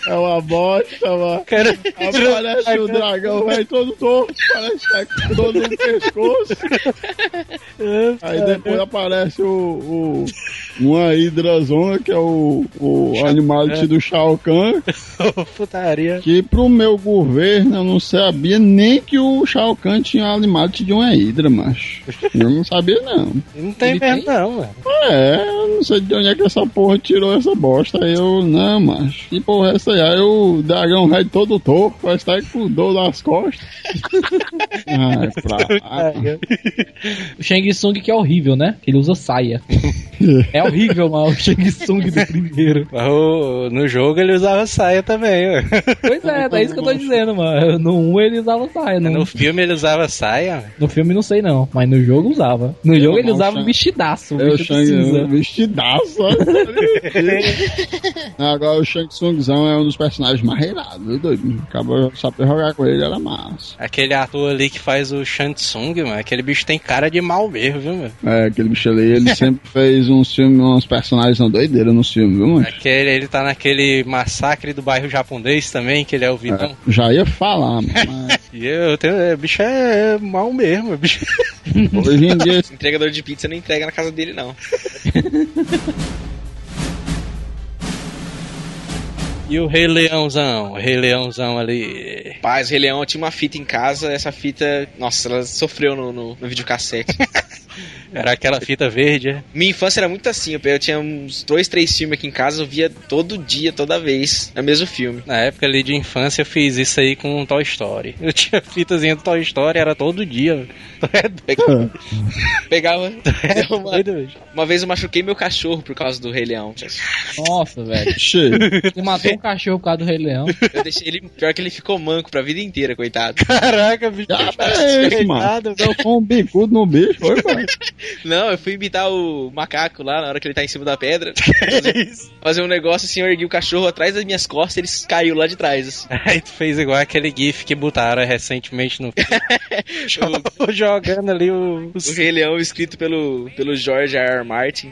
É uma bosta, mano. Cara, Aparece o dragão, velho, todo torto, parece que tá com dor no pescoço. Aí depois aparece o, o uma hidrazona, que é o, o Animality do Shao Kahn, *laughs* Putaria. que pro meu governo eu não sabia nem que o Shao Kahn tinha Animality de uma hidra, macho. Eu não sabia não. Não tem Ele mesmo, tem? não, mano. É, eu não sei de onde é que essa porra tirou essa bosta. Aí eu, não, macho. Que porra é essa aí? Aí o dragão vai todo torto, que tá com dor nas costas. *laughs* Ai, pra. O Shang Tsung que é horrível, né? Que ele usa saia. *laughs* é horrível, mano, o Shang Tsung do primeiro. O- no jogo ele usava saia também, ué. Pois é, é isso que eu tô dizendo, mano. No 1 ele usava saia, no, No filme ele usava saia. no filme não sei não, mas no jogo usava. No jogo ele usava Shang- vestidaço, É o Shang vestidaço. *laughs* Agora o Shang Tsungzão é um dos personagens mais reirados, viu, doido? Acabou só pra jogar com ele, era massa. Aquele ator ali que faz o Shang Tsung, mano, aquele bicho tem cara de mal mesmo, viu, mano? É, aquele bicho ali, ele *laughs* sempre fez uns filmes, uns personagens são doideiros nos filmes, viu, mano? Aquele, ele tá naquele massacre do bairro japonês também, que ele é o vilão. É, já ia falar, *laughs* mas E eu tenho. é, bicho é mal mesmo, bicho. *laughs* hoje em dia *laughs* Entregador de pizza não entrega na casa dele, não. E o Rei Leãozão, o Rei Leãozão ali. Paz, o Rei Leão tinha uma fita em casa, essa fita, nossa, ela sofreu no, no, no videocassete. Era aquela fita verde, é? Minha infância era muito assim, eu- tinha uns dois, três filmes aqui em casa, eu via todo dia, toda vez, é o mesmo filme. Na época ali de infância eu fiz isso aí com Toy Story. Eu tinha *laughs* fitazinha do Toy Story, era todo dia. É Pegava. é uma, uma vez eu machuquei meu cachorro por causa do Rei Leão. Nossa, velho. Você matou um cachorro por causa do Rei Leão. Eu deixei ele. Pior que ele ficou manco pra vida inteira, coitado. Caraca, bicho. Ah, é esse, mano. Coitado, Deu um bicudo no bicho, foi, pai? *laughs* Não, eu fui imitar o macaco lá na hora que ele tá em cima da pedra. *laughs* Que isso? Fazer um negócio assim, eu ergui o cachorro atrás das minhas costas ele caiu lá de trás. Assim. *laughs* Aí tu fez igual aquele GIF que botaram recentemente no filme. O, jogando ali o, o Rei Leão escrito pelo, pelo George R. R. Martin.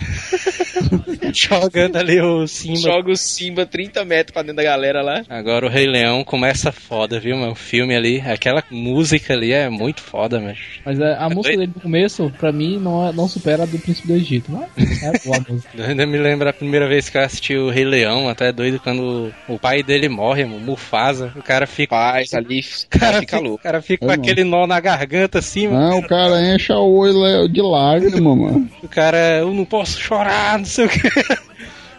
jogando ali o Simba. Joga o Simba 30 metros pra dentro da galera lá. Agora o Rei Leão começa foda, viu, mano? O filme ali, aquela música ali é muito foda, mas Mas é, a música doido? dele no começo, pra mim, não, é- não supera a do Príncipe do Egito. Mas é boa a *laughs* música. eu ainda me lembro a primeira vez que eu assisti o Rei Leão, até doido quando o pai dele morre, mano, Mufasa. O cara fica. Paz, ali, *laughs* O cara fica louco. o cara fica com É, aquele nó na garganta assim, mano. Não, o cara enche o olho de lágrima, mano. O cara, eu não posso chorar, não sei o que.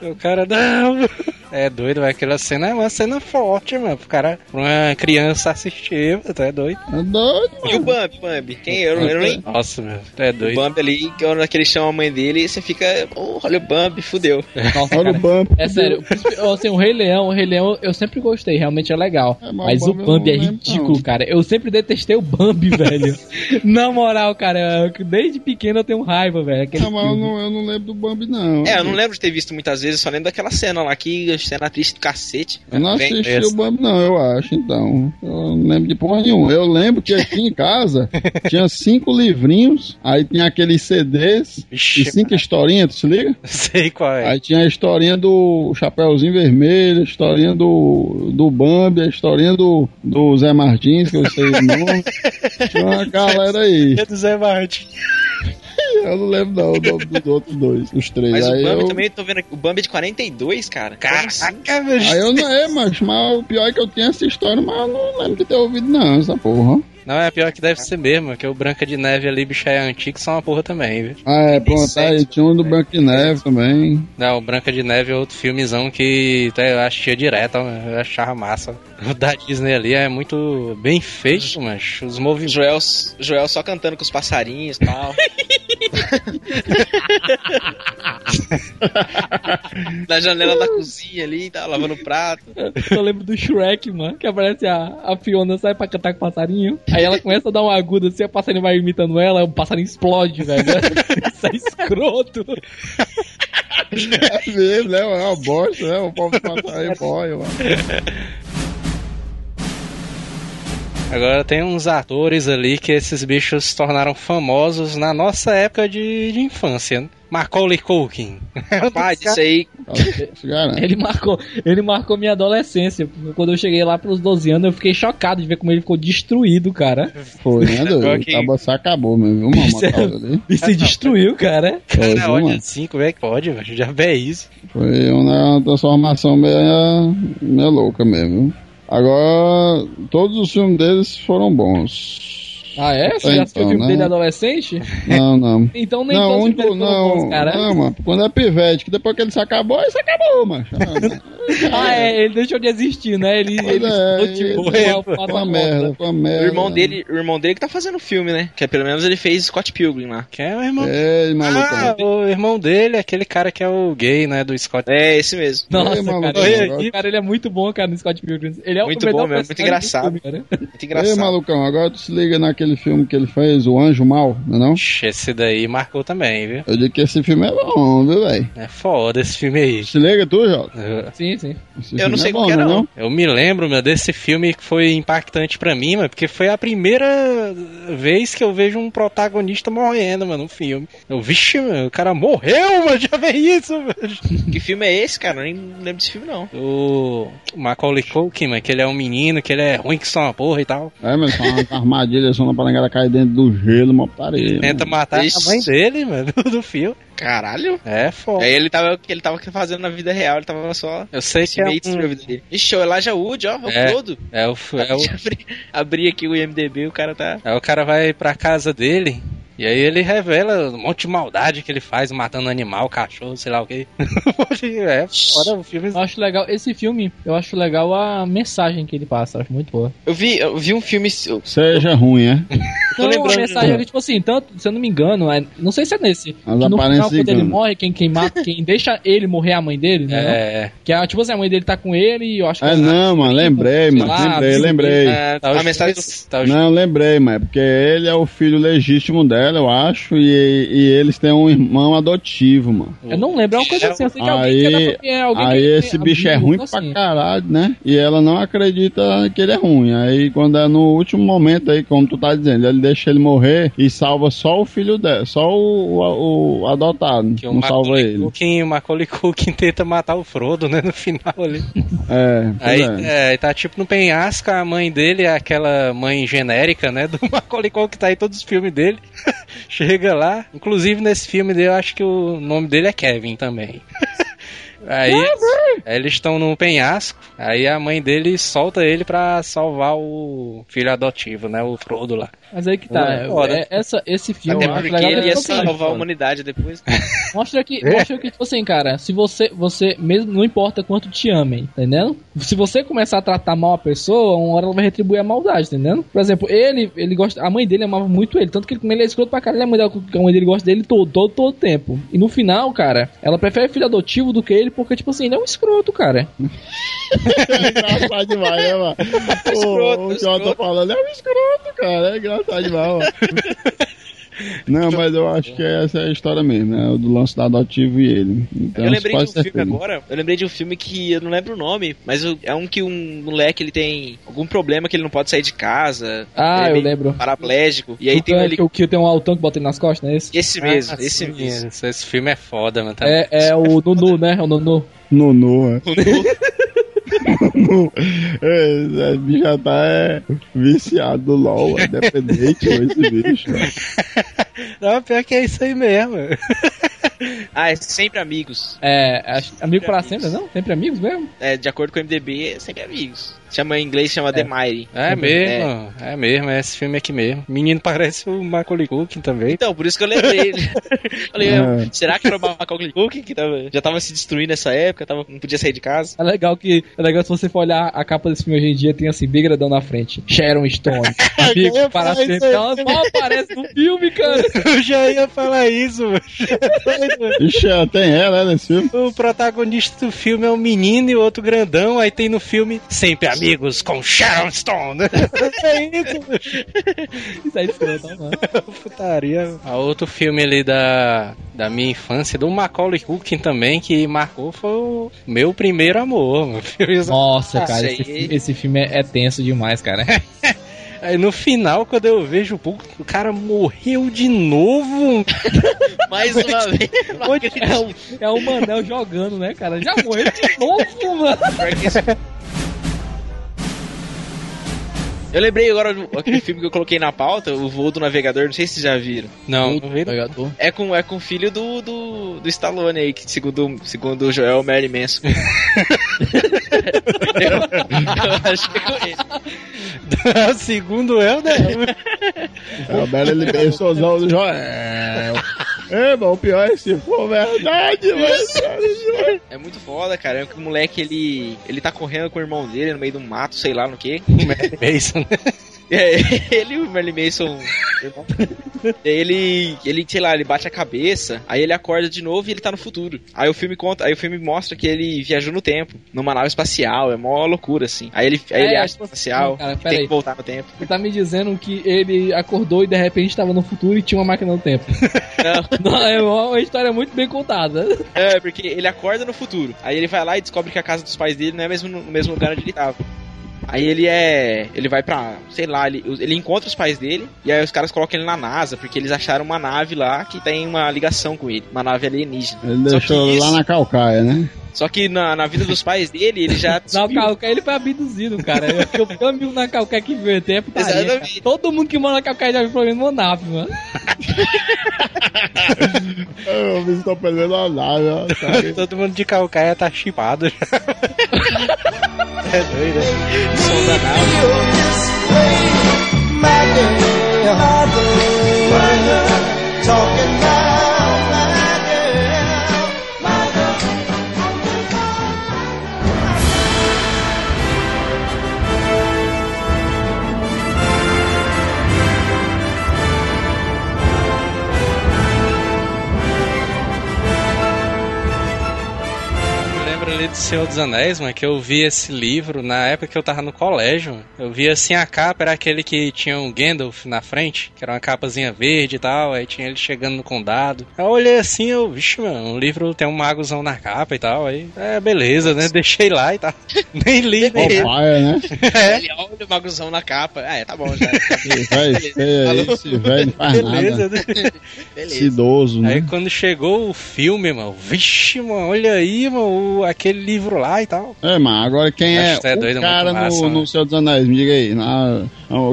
O cara, não. É doido, velho. Aquela cena é uma cena forte, mano. Pro cara, pra uma criança assistir. Tu é doido. É doido, E o. Bambi, Bambi? Quem? Eu, não- eu não nem. Nossa, meu. Tu é O doido. Bambi ali, que é hora que ele chama a mãe dele, você fica. Oh, olha o Bambi, fudeu. Nossa, Olha o bump. É sério, o *laughs* assim, o Rei Leão, o Rei Leão eu sempre gostei, realmente é legal. É, mas mas o o Bambi Bambi é ridículo, não. cara. Eu sempre detestei o Bambi, *laughs* velho. Na moral, cara, eu- desde pequeno eu tenho raiva, velho. Não, mas eu não, eu não lembro do Bambi, não. É, eu não lembro de ter visto muitas vezes, só lembro daquela cena lá que cena triste do cacete. Eu não Vem- assisti essa. o Bambi, não, eu acho, então. Eu não lembro de porra nenhuma. Eu lembro que aqui em casa *laughs* tinha cinco livrinhos, aí tinha aqueles CDs Vixe, e cinco historinhas, tu se liga? *laughs* sei qual é. Aí tinha a historinha do Chapeuzinho Vermelho, a historinha do, do Bambi, a historinha do, do Zé Martins, que eu sei o nome. *laughs* Tinha uma galera aí. É do Zé Martin. Eu não lembro não o nome dos outros dois, os três. Mas aí o Bambi eu... também, tô vendo aqui. O Bambi é de 42, cara. Assim? Caraca, velho. Aí eu não é, mas, mas o pior é que eu tinha essa história, mas eu não lembro de ter ouvido não, essa porra. Não, é pior que deve ser mesmo, que o Branca de Neve ali, bicho, é antigo, são uma porra também, viu? Ah, é, pronto, aí tinha um do Branco e Neve também. Não, o Branca de Neve é outro filmezão que até eu assistia direto, eu achava massa. O da Disney ali é muito bem feito, mas os movimentos. Joel, Joel só cantando com os passarinhos e tal. *laughs* *laughs* Na janela da cozinha ali, tá lavando o prato. Eu lembro do Shrek, mano, que aparece a, a Fiona sai pra cantar com o passarinho. Aí ela começa a dar uma aguda assim, o passarinho vai imitando ela, o passarinho explode, velho. *laughs* Isso é escroto. É mesmo, né? É uma bosta, né? O povo passa aí, boy, mano. Agora tem uns atores ali que esses bichos se tornaram famosos na nossa época de, de infância. né? Macaulay Culkin. *laughs* Rapaz, isso aí. Ele marcou, ele marcou minha adolescência. Quando eu cheguei lá pelos 12 anos, eu fiquei chocado de ver como ele ficou destruído, cara. Foi, né, doido? O que- se acabou mesmo, viu, Isso é- mano? ali. *laughs* E se destruiu, cara. Cara, olha assim, como é que pode, velho? Já vê isso. Foi uma transformação meio, meio louca mesmo. Agora, todos os filmes deles foram bons. Ah, é? Você É, já assistiu o então, filme né? dele adolescente? Não, não. *laughs* Então nem não, todos os único, não, bons, cara. não, mano. Quando é pivete, que depois que ele se acabou, ele se acabou, mano. *laughs* *laughs* Ah, é, ele deixou de existir, né? Ele, ele é, ele- Foi matou uma a merda, uma O merda. irmão dele, o irmão dele que tá fazendo o filme, né? Que é, pelo menos ele fez Scott Pilgrim lá. Quem é o irmão? Ei, maluco. Ah, o irmão dele, aquele cara que é o gay, né, do Scott. É, esse mesmo. Nossa, Ei, maluco, cara, ele, agora- cara, ele é muito bom, cara, no Scott Pilgrim. Ele é Muito o melhor bom mesmo, muito engraçado. filme. Muito Ei, engraçado. malucão, agora tu se liga naquele filme que ele fez, O Anjo Mal, não é não? Ixi, Esse daí marcou também, viu? Eu digo que esse filme é bom, viu, velho? É foda esse filme aí. Se liga tu, Jota. Sim, sim. Esse Eu não sei é qual bom, que era, não é não. Eu me lembro, meu, desse filme que foi impactante pra mim, mano, porque foi a primeira vez que eu vejo um protagonista morrendo, mano, no filme. Eu, vixe, mano, o cara morreu, mano, já vê isso, mano. Que filme é esse, cara? Eu nem lembro desse filme, não. O Macaulay Culkin, mano, que ele é um menino, que ele é ruim que só uma porra e tal. É, mas são umas armadilhas só pra negada cair dentro do gelo, uma putaria. Tenta mano. matar Ixi. a mãe dele, mano, *laughs* do filme. Caralho. É foda. Aí ele tava, ele tava fazendo na vida real, ele tava só. Eu sei que é um, vida dele. Ixi, o Elijah Wood, ó, é o. Frodo. é o, é *laughs* o, abri, abri aqui o IMDB, o cara tá. Aí o cara vai pra casa dele e aí ele revela um monte de maldade que ele faz, matando animal, cachorro, sei lá o que. *laughs* é foda o filme. Eu acho legal, esse filme, eu acho legal a mensagem que ele passa, eu acho muito boa. Eu vi, eu vi um filme. eu- Seja ruim, é? Tô Não, lembrando a mensagem é que, tipo assim, tanto, se eu não me engano, é- não sei se é nesse, As que no final, quando ele morre, quem, quem mata, quem deixa ele morrer é a mãe dele, né? não? É, Que é, tipo assim, a mãe dele tá com ele e eu acho que... É, não, mano, lembrei, mano. Lembrei, assim, lembrei. é, tá a mensagem tá Não, lembrei, mas é porque ele é o filho legítimo dela, eu acho, e, e eles têm um irmão adotivo, mano. Eu não lembro, é uma coisa assim, eu sei que alguém Aí, que é da família, é alguém aí que esse é bicho é ruim assim. pra caralho, né? E ela não acredita que ele é ruim. Aí quando é no último momento aí, como tu tá dizendo, ele deixa ele morrer e salva só o filho dela, só o, o, o adotado, que o não salva Macaulay ele. Culkin, o Macaulay Culkin tenta matar o Frodo, né, no final ali. É, Aí é. é, tá tipo no penhasco, a mãe dele é aquela mãe genérica, né, do *laughs* Macaulay Culkin que tá em todos os filmes dele. Chega lá, inclusive nesse filme eu acho que o nome dele é Kevin também. *laughs* Aí, aí eles estão no penhasco, aí a mãe dele solta ele pra salvar o filho adotivo, né, o Frodo lá. Mas aí que tá, É, é, foda. é- essa, esse filme... Até porque legal, ele ia salvar a humanidade depois. *laughs* Mostra que, mostra que, tipo assim, cara, se você, você, mesmo, não importa quanto te amem, entendendo? Se você começar a tratar mal a pessoa, uma hora ela vai retribuir a maldade, entendendo? Por exemplo, ele, ele gosta, a mãe dele amava muito ele, tanto que ele, como ele é escroto pra caralho, a mãe, dela, a mãe dele gosta dele todo, todo, todo tempo. E no final, cara, ela prefere filho adotivo do que ele, porque, tipo assim, ele é um escroto, cara. É engraçado demais, né, mano? *laughs* escroto, o, o escroto. Jota falando, é um escroto, cara. É engraçado demais, mano. *laughs* Não, mas eu acho que essa é a história mesmo, né? O do lance do adotivo e ele. Então, eu lembrei de um filme agora. Eu lembrei de um filme que eu não lembro o nome, mas é um que um moleque ele tem algum problema que ele não pode sair de casa. Ah, ele é eu lembro. Paraplégico. E aí o tem que, ele. que, o que tem um altão que bota ele nas costas, não é esse? Esse mesmo, Ah, esse sim, mesmo. Esse, esse filme é foda, mano. Tá É, é o Nunu, né? É o Nunu. *laughs* Nunu, é. Nunu. É, Esse bicho já tá é, viciado do LOL, é dependente com esse bicho. Não, pior que é isso aí mesmo. Ah, é sempre amigos. É, acho- amigo para sempre, não? Sempre amigos mesmo? É, de acordo com o MDB, é sempre amigos. Chama em inglês, chama The Mighty. *laughs* É mesmo, é. mesmo, é esse filme aqui mesmo. Menino parece o Macaulay Culkin também. Então, por isso que eu lembrei. *laughs* Falei, É. será que era o Macaulay Culkin que tava, já tava se destruindo nessa época, tava, não podia sair de casa? É legal que é legal se você for olhar a capa desse filme hoje em dia, tem assim, bem grandão na frente. Sharon Stone. *laughs* Amigo para sempre. Ela mal aparece no filme, cara. Eu já ia falar isso, mano. Ixi, é, tem ela, né, nesse filme. O protagonista do filme é um menino e o outro grandão, aí tem no filme Sempre Amigos com Sharon Stone. é *laughs* isso. Isso aí é escroto, mano. Putaria. A outro filme ali da, da minha infância, do Macaulay Culkin também, que marcou, foi o meu primeiro amor. Nossa, Ah, cara, esse, esse filme é, é tenso demais, cara. *laughs* Aí no final, quando eu vejo o público, o cara morreu de novo. *laughs* Mais uma vez. É o, é o Manel jogando, né, cara? Já morreu de novo, mano. Eu lembrei agora do aquele filme que eu coloquei na pauta, O Voo do Navegador, não sei se vocês já viram. Não, não vi. É com, é com o filho do, do, do Stallone aí, que segundo, segundo o Joel Mary Manson. *laughs* eu, eu acho que é com ele. Segundo eu, né? É o Belo ele Bessozão do Joel. *laughs* É, mano, o pior é se for verdade, *laughs* mano. É muito foda, cara. É que o moleque, ele, ele tá correndo com o irmão dele no meio do mato, sei lá no que. Mason. *laughs* É, ele e o Merlin Mason. *laughs* ele, ele, sei lá, ele bate a cabeça, aí ele acorda de novo e ele tá no futuro. Aí o filme conta, aí o filme mostra que ele viajou no tempo, numa nave espacial, é mó loucura, assim. Aí ele, aí É, ele acha acho- espacial, cara, que tem aí. que voltar no tempo. Você tá me dizendo que ele acordou e de repente estava no futuro e tinha uma máquina do tempo. Não, *laughs* Não, é uma história muito bem contada. é, porque ele acorda no futuro. Aí ele vai lá e descobre que a casa dos pais dele não é mesmo no mesmo lugar onde ele tava. Aí ele é. Ele vai pra. Sei lá, ele, ele encontra os pais dele. E aí os caras colocam ele na NASA, porque eles acharam uma nave lá que tem uma ligação com ele. Uma nave alienígena. Ele Só deixou que lá isso- na calcaia, né? Só que na, na vida dos pais dele, ele já. *laughs* Na. Calcaia ele foi abduzido, cara. Eu, eu amigo na Calcaia que viu ET é putaria, cara. Exatamente. Todo mundo que mora na Calcaia já viu pelo menos uma nave, mano. *laughs* Eu me estou perdendo a nave, ó. Tá Todo mundo de calcaia tá chipado já. *laughs* É doido, né? Som da nave. Eu lembro ali do Senhor dos Anéis, mano, que eu vi esse livro na época que eu tava no colégio. mano. Eu vi assim a capa, era aquele que tinha um Gandalf na frente, que era uma capazinha verde e tal, aí tinha ele chegando no condado. Eu olhei assim, eu, vixe, mano, o livro tem um magozão na capa e tal, aí, é, beleza, né? Deixei lá e tal. *laughs* Nem li, nem paia, né? *laughs* Ele olha o maguzão na capa. É, tá bom já. *laughs* Esse velho feio aí, esse velho não faz Beleza, nada. né? Beleza. Esse idoso, Aí né? quando chegou o filme, mano, vixe, mano, olha aí, mano, o- aquele livro lá e tal. É, mas agora quem é, Acho é doido, o é muito cara massa, no, né? no Senhor dos Anéis? Me diga aí. Na, na-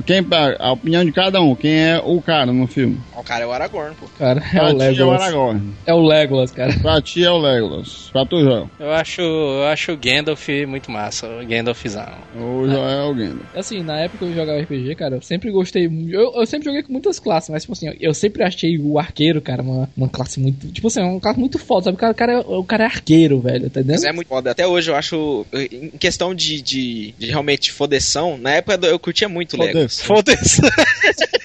quem, a opinião de cada um. Quem é o cara no filme? O cara é o Aragorn, pô. Cara, é Pra o ti é o Legolas. Aragorn. É o Legolas, cara. Pra ti é o Legolas. Pra tu, Joel. Eu acho, eu acho o Gandalf muito massa, o Gandalfzão. O Joel é o Gandalf. Assim, na época que eu jogava RPG, cara, eu sempre gostei. Eu, eu sempre joguei com muitas classes, mas, tipo assim, eu sempre achei o arqueiro, cara, uma, uma classe muito. Tipo assim, uma classe muito foda, sabe? O cara, o cara, é, o cara é arqueiro, velho, tá entendendo? Mas é muito foda. Até hoje eu acho. Em questão de, de, de realmente fodeção, na época eu curtia muito Legos. Foda-se. *laughs*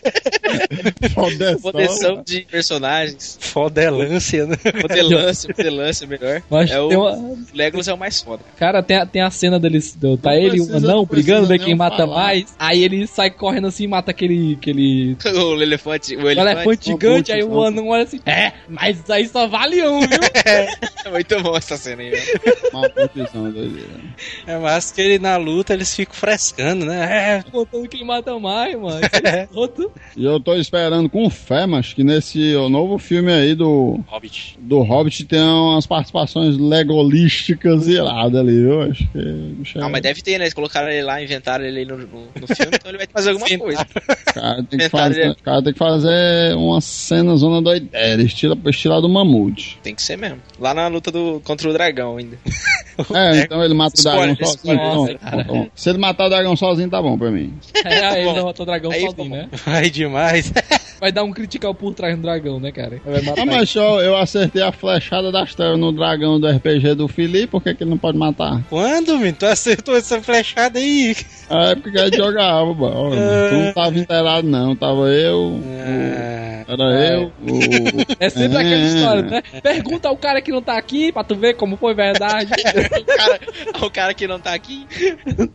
*laughs* Foda-se. Foda-se. Fodeção de personagens. Fodelância, né? Modelância, modelância melhor. Mas é o uma. Legolas é o mais foda. Cara, tem, a- tem a cena deles. Do, tá Não ele e o anão não brigando, ver quem nem mata falar. mais. Aí ele sai correndo assim e mata aquele. aquele. *laughs* O elefante. O O elefante elefante. gigante, aí o anão olha assim. É, mas isso aí só vale um, viu? *laughs* É muito bom essa cena aí, velho. Profissão, doideira. É massa que ele na luta eles ficam frescando, né? É, Contando quem mata mais, mano. É. E eu tô esperando com fé, mas que nesse novo filme aí do, Hobbit. do Hobbit tem umas participações legolísticas iradas ali, viu? Acho que. é- Ah, mas deve ter, né? Eles colocaram ele lá, inventaram ele no, no, no filme, então ele vai fazer alguma coisa. O cara tem que fazer, o cara tem que fazer uma cena zona doideira, estilo, estilo do mamute. Tem que ser mesmo. Lá na luta do, contra o dragão ainda. *laughs* *laughs* É, então ele mata o dragão sozinho. Pronto, pronto, pronto. Se ele matar o dragão sozinho, tá bom pra mim. *laughs* É, ele derrotou o dragão Aí, sozinho, né? *laughs* Vai demais. Vai dar um critical por trás do dragão, né, cara? Ah, mas só eu acertei a flechada das trevas no dragão do RPG do Felipe, por que, que ele não pode matar? Quando, menino? Tu acertou essa flechada aí? A época que a gente jogava, mano. *laughs* Tu não tava inteirado, não. Tava eu, o- Ah, era eu, o. É sempre aquela É. história, né? Pergunta ao cara que não tá aqui pra tu ver como foi verdade. *laughs* o, cara, o cara que não tá aqui.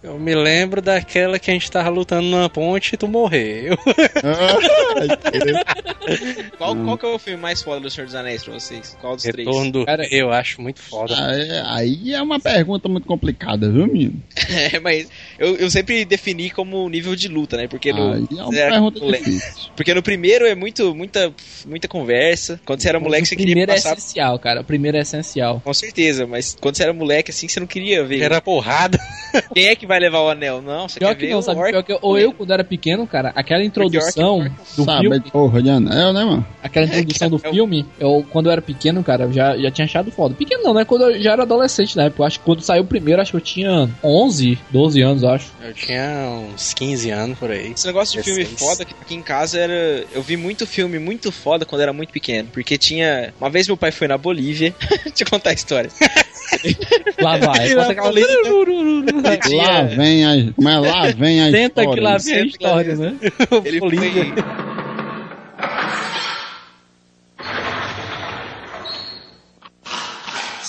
eu me lembro daquela que a gente tava lutando numa ponte e tu morreu. *laughs* *laughs* Qual, Hum. qual que é o filme mais foda do Senhor dos Anéis pra vocês? Qual dos três? Retorno do Cara, eu acho muito foda. Aí, aí é uma pergunta muito complicada, viu, menino? *laughs* É, mas eu, eu sempre defini como nível de luta, né? Porque no, Aí é uma era pergunta moleque- difícil. porque no primeiro é muito, muita, muita conversa. Quando você era moleque, o você queria primeiro é passar. essencial, cara. O primeiro é essencial. Com certeza, mas quando você era moleque, assim, você não queria ver. Era porrada. *laughs* Quem é que vai levar o anel? Não, você Pior quer que ver não, o sabe? Pior que, ou eu, quando era pequeno, cara, aquela introdução do Sabe, filme, porra de anel, né, mano? aquela introdução do É, filme, eu, quando eu era pequeno, cara, eu já, já tinha achado foda. Pequeno não, né? Quando eu já era adolescente na época. Eu acho que quando saiu o primeiro, acho que eu tinha 11, 12 anos, acho. Eu tinha uns 15 anos por aí. Esse negócio de filme foda, que aqui em casa era. Eu vi muito filme muito foda quando era muito pequeno. Porque tinha. Uma vez meu pai foi na Bolívia. *laughs* Deixa eu contar a história. *laughs* Lá vai. Conta aquela... Lá vem a. Mas lá vem a Tenta história. que lá vem a lá história, né? Ele foi.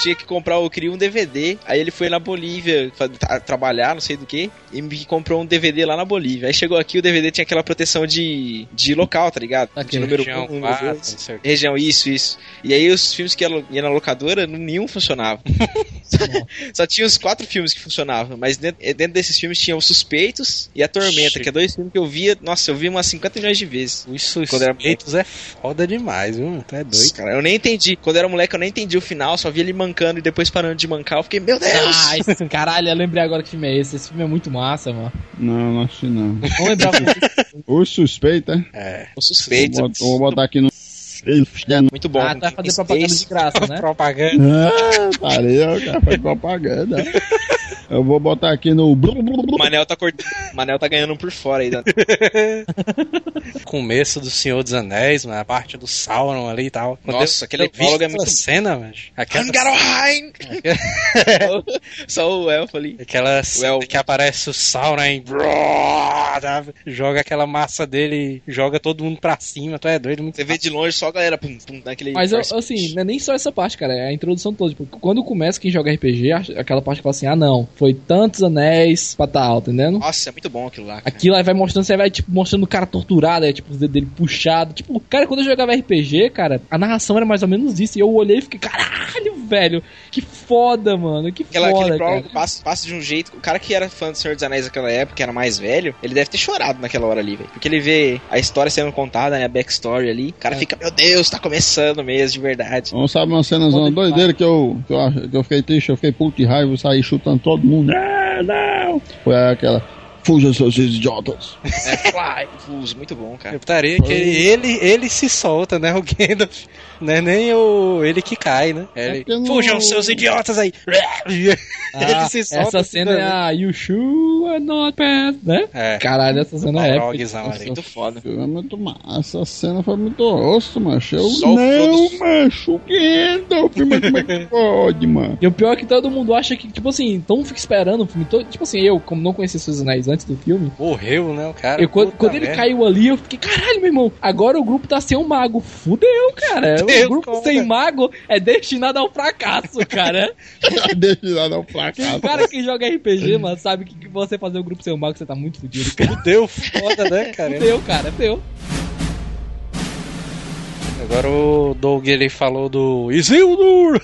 Tinha que comprar, eu queria um DVD. Aí ele foi na Bolívia tra- trabalhar, não sei do que, e me comprou um DVD lá na Bolívia. Aí chegou aqui, o DVD tinha aquela proteção de, de local, tá ligado? Ok. De número Região 1, quatro, número não 2. sei o quê. Região, isso, isso. E aí os filmes que ia ia na locadora, nenhum funcionava. *laughs* Só tinha os quatro filmes que funcionavam, mas dentro, dentro desses filmes tinha Os Suspeitos e A Tormenta, Chique. que é dois filmes que eu via, nossa, eu vi umas 50 milhões de vezes. Os Quando era suspeitos é foda demais, viu? Tu é doido. Cara, eu nem entendi. Quando eu era moleque, eu nem entendi o final, só via ele mancando e depois parando de mancar. Eu fiquei, meu Deus! Ah, esse, *laughs* caralho, eu lembrei agora que filme é esse. Esse filme é muito massa, mano. Não, não acho que não. Vamos lembrar O *laughs* suspeito, é? É. Os Suspeitos. Vou, vou botar aqui no. Muito bom. Ah, vai fazer propaganda de graça, né? *laughs* Propaganda. Ah, parei, o cara faz propaganda. Eu vou botar aqui no. Manel tá cortando. *laughs* Manel tá ganhando um por fora aí. *laughs* Começo do Senhor dos Anéis, mano, a parte do Sauron ali e tal. Quando Nossa, aquele prólogo é aquela muito- cena, mas aquela, Angarohain! *laughs* Só o elfo ali. aquela cena que aparece o Sauron tá? joga aquela massa dele e joga todo mundo pra cima. Tu é doido, muito Você vê de longe só a galera pum, pum, naquele. Mas eu, assim, não é nem só essa parte, cara, é a introdução toda. Tipo, quando começa quem joga RPG, aquela parte que fala assim, ah não, foi tantos anéis pra tal, entendendo? Nossa, é muito bom aquilo lá. cara. Aquilo aí vai mostrando, você vai, tipo, mostrando o cara torturado, é, tipo, os dedos dele puxado. Tipo, cara, quando eu jogava RPG, cara, a narração era mais ou menos isso. E eu olhei e fiquei, caralho, velho, que foda, mano, que Aquela, foda, aquele cara. passa, passa de um jeito. O cara que era fã do Senhor dos Anéis naquela época, que era mais velho, ele deve ter chorado naquela hora ali, velho. Porque ele vê a história sendo contada, né? A backstory ali. O cara É. fica, meu Deus, tá começando mesmo, de verdade. Não sabe uma cena zona doideira que eu, que, eu, que eu fiquei triste, eu fiquei puto de raiva, eu saí chutando todo. Não, não! Foi aquela. Fuja, seus idiotas! É, Fly, Fuse, muito bom, cara. Eu estaria que ele, ele se solta, né? *laughs* O Gandalf. Não é nem o, ele que cai, né? Ele, porque não- Fujam, seus idiotas aí! Ah, *laughs* ele se solta. essa cena é a You Sure are not bad, né? É. Caralho, essa cena é épica. ali. Muito foda. Foi muito massa, essa cena foi muito osso, macho. Eu, Só o não, Frodo- macho, o Gandalf, mas como é que pode, mano? E o pior é que todo mundo acha que, tipo assim, mundo fica esperando o filme todo. Tipo assim, eu, como não conhecia Seus Anéis antes do filme, Morreu, né? O cara. eu, quando, quando ele caiu ali, eu fiquei, caralho, meu irmão, agora o grupo tá sem um mago. Fudeu, cara. Fudeu, o grupo como, sem né? mago é destinado ao fracasso, cara. Dar um Quem, fracasso. cara que joga RPG, mano, sabe que, que você fazer o grupo sem um mago, você tá muito fudido, cara. Fudeu, foda, né, cara? Fudeu, cara, fudeu. Agora o Doug ele falou do Isildur!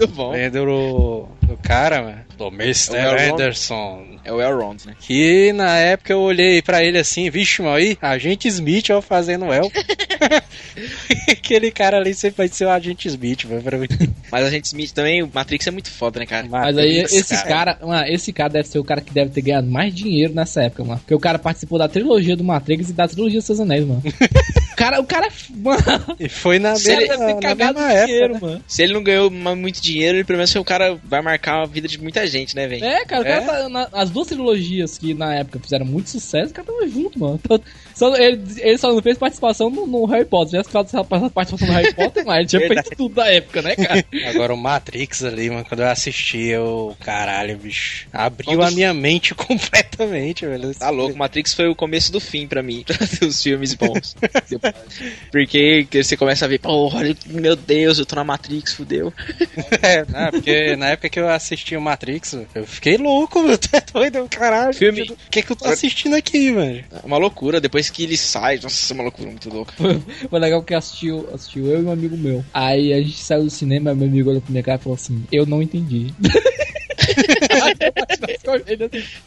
Muito bom. Lendo o, o cara, mano, do Mr. É. Anderson. É o Elrond, né? Que na época eu olhei pra ele assim, vixe, mano, aí, agente Smith, ó, fazendo El. *laughs* Aquele cara ali sempre vai ser o agente Smith, mano, pra mim. Mas a gente Smith também, o Matrix é muito foda, né, cara? Mas aí Matrix, esse cara, mano, esse cara deve ser o cara que deve ter ganhado mais dinheiro nessa época, mano. Porque o cara participou da trilogia do Matrix e da trilogia dos Seus Anéis, mano. *laughs* o cara, o cara, mano, E foi na, Se ele mesma, deve ter na cagado mesma época, dinheiro, né? mano. Se ele não ganhou muito dinheiro, ele pelo menos o cara vai marcar a vida de muita gente, né, velho? É, cara, o É? cara tá na- as duas trilogias que na época fizeram muito sucesso, o cara tava junto, mano. Então, só- ele, ele só não fez participação no, no Harry Potter. Tivesse ficado participação no Harry *laughs* Potter, mas ele tinha Verdade. feito tudo da época, né, cara? Agora o Matrix ali, mano, quando eu assisti, eu. Caralho, bicho. Abriu Quando- a minha mente *laughs* completamente, velho. Tá louco, Matrix foi o começo do fim pra mim, *laughs* pra ter os filmes bons. Porque que você começa a ver, porra, olha, meu Deus, eu tô na Matrix, fudeu. É, né, porque na época que eu assisti o Matrix, eu fiquei louco, *laughs* mano. Tu é doido, caralho. Filme- O que, que eu tô assistindo aqui, mano? É uma loucura, depois que ele sai, nossa, é uma loucura muito louca. *laughs* Foi legal que assistiu, assistiu eu e um amigo meu. Aí a gente saiu do cinema, meu amigo olhou pra minha cara e falou assim: Eu não entendi. *laughs*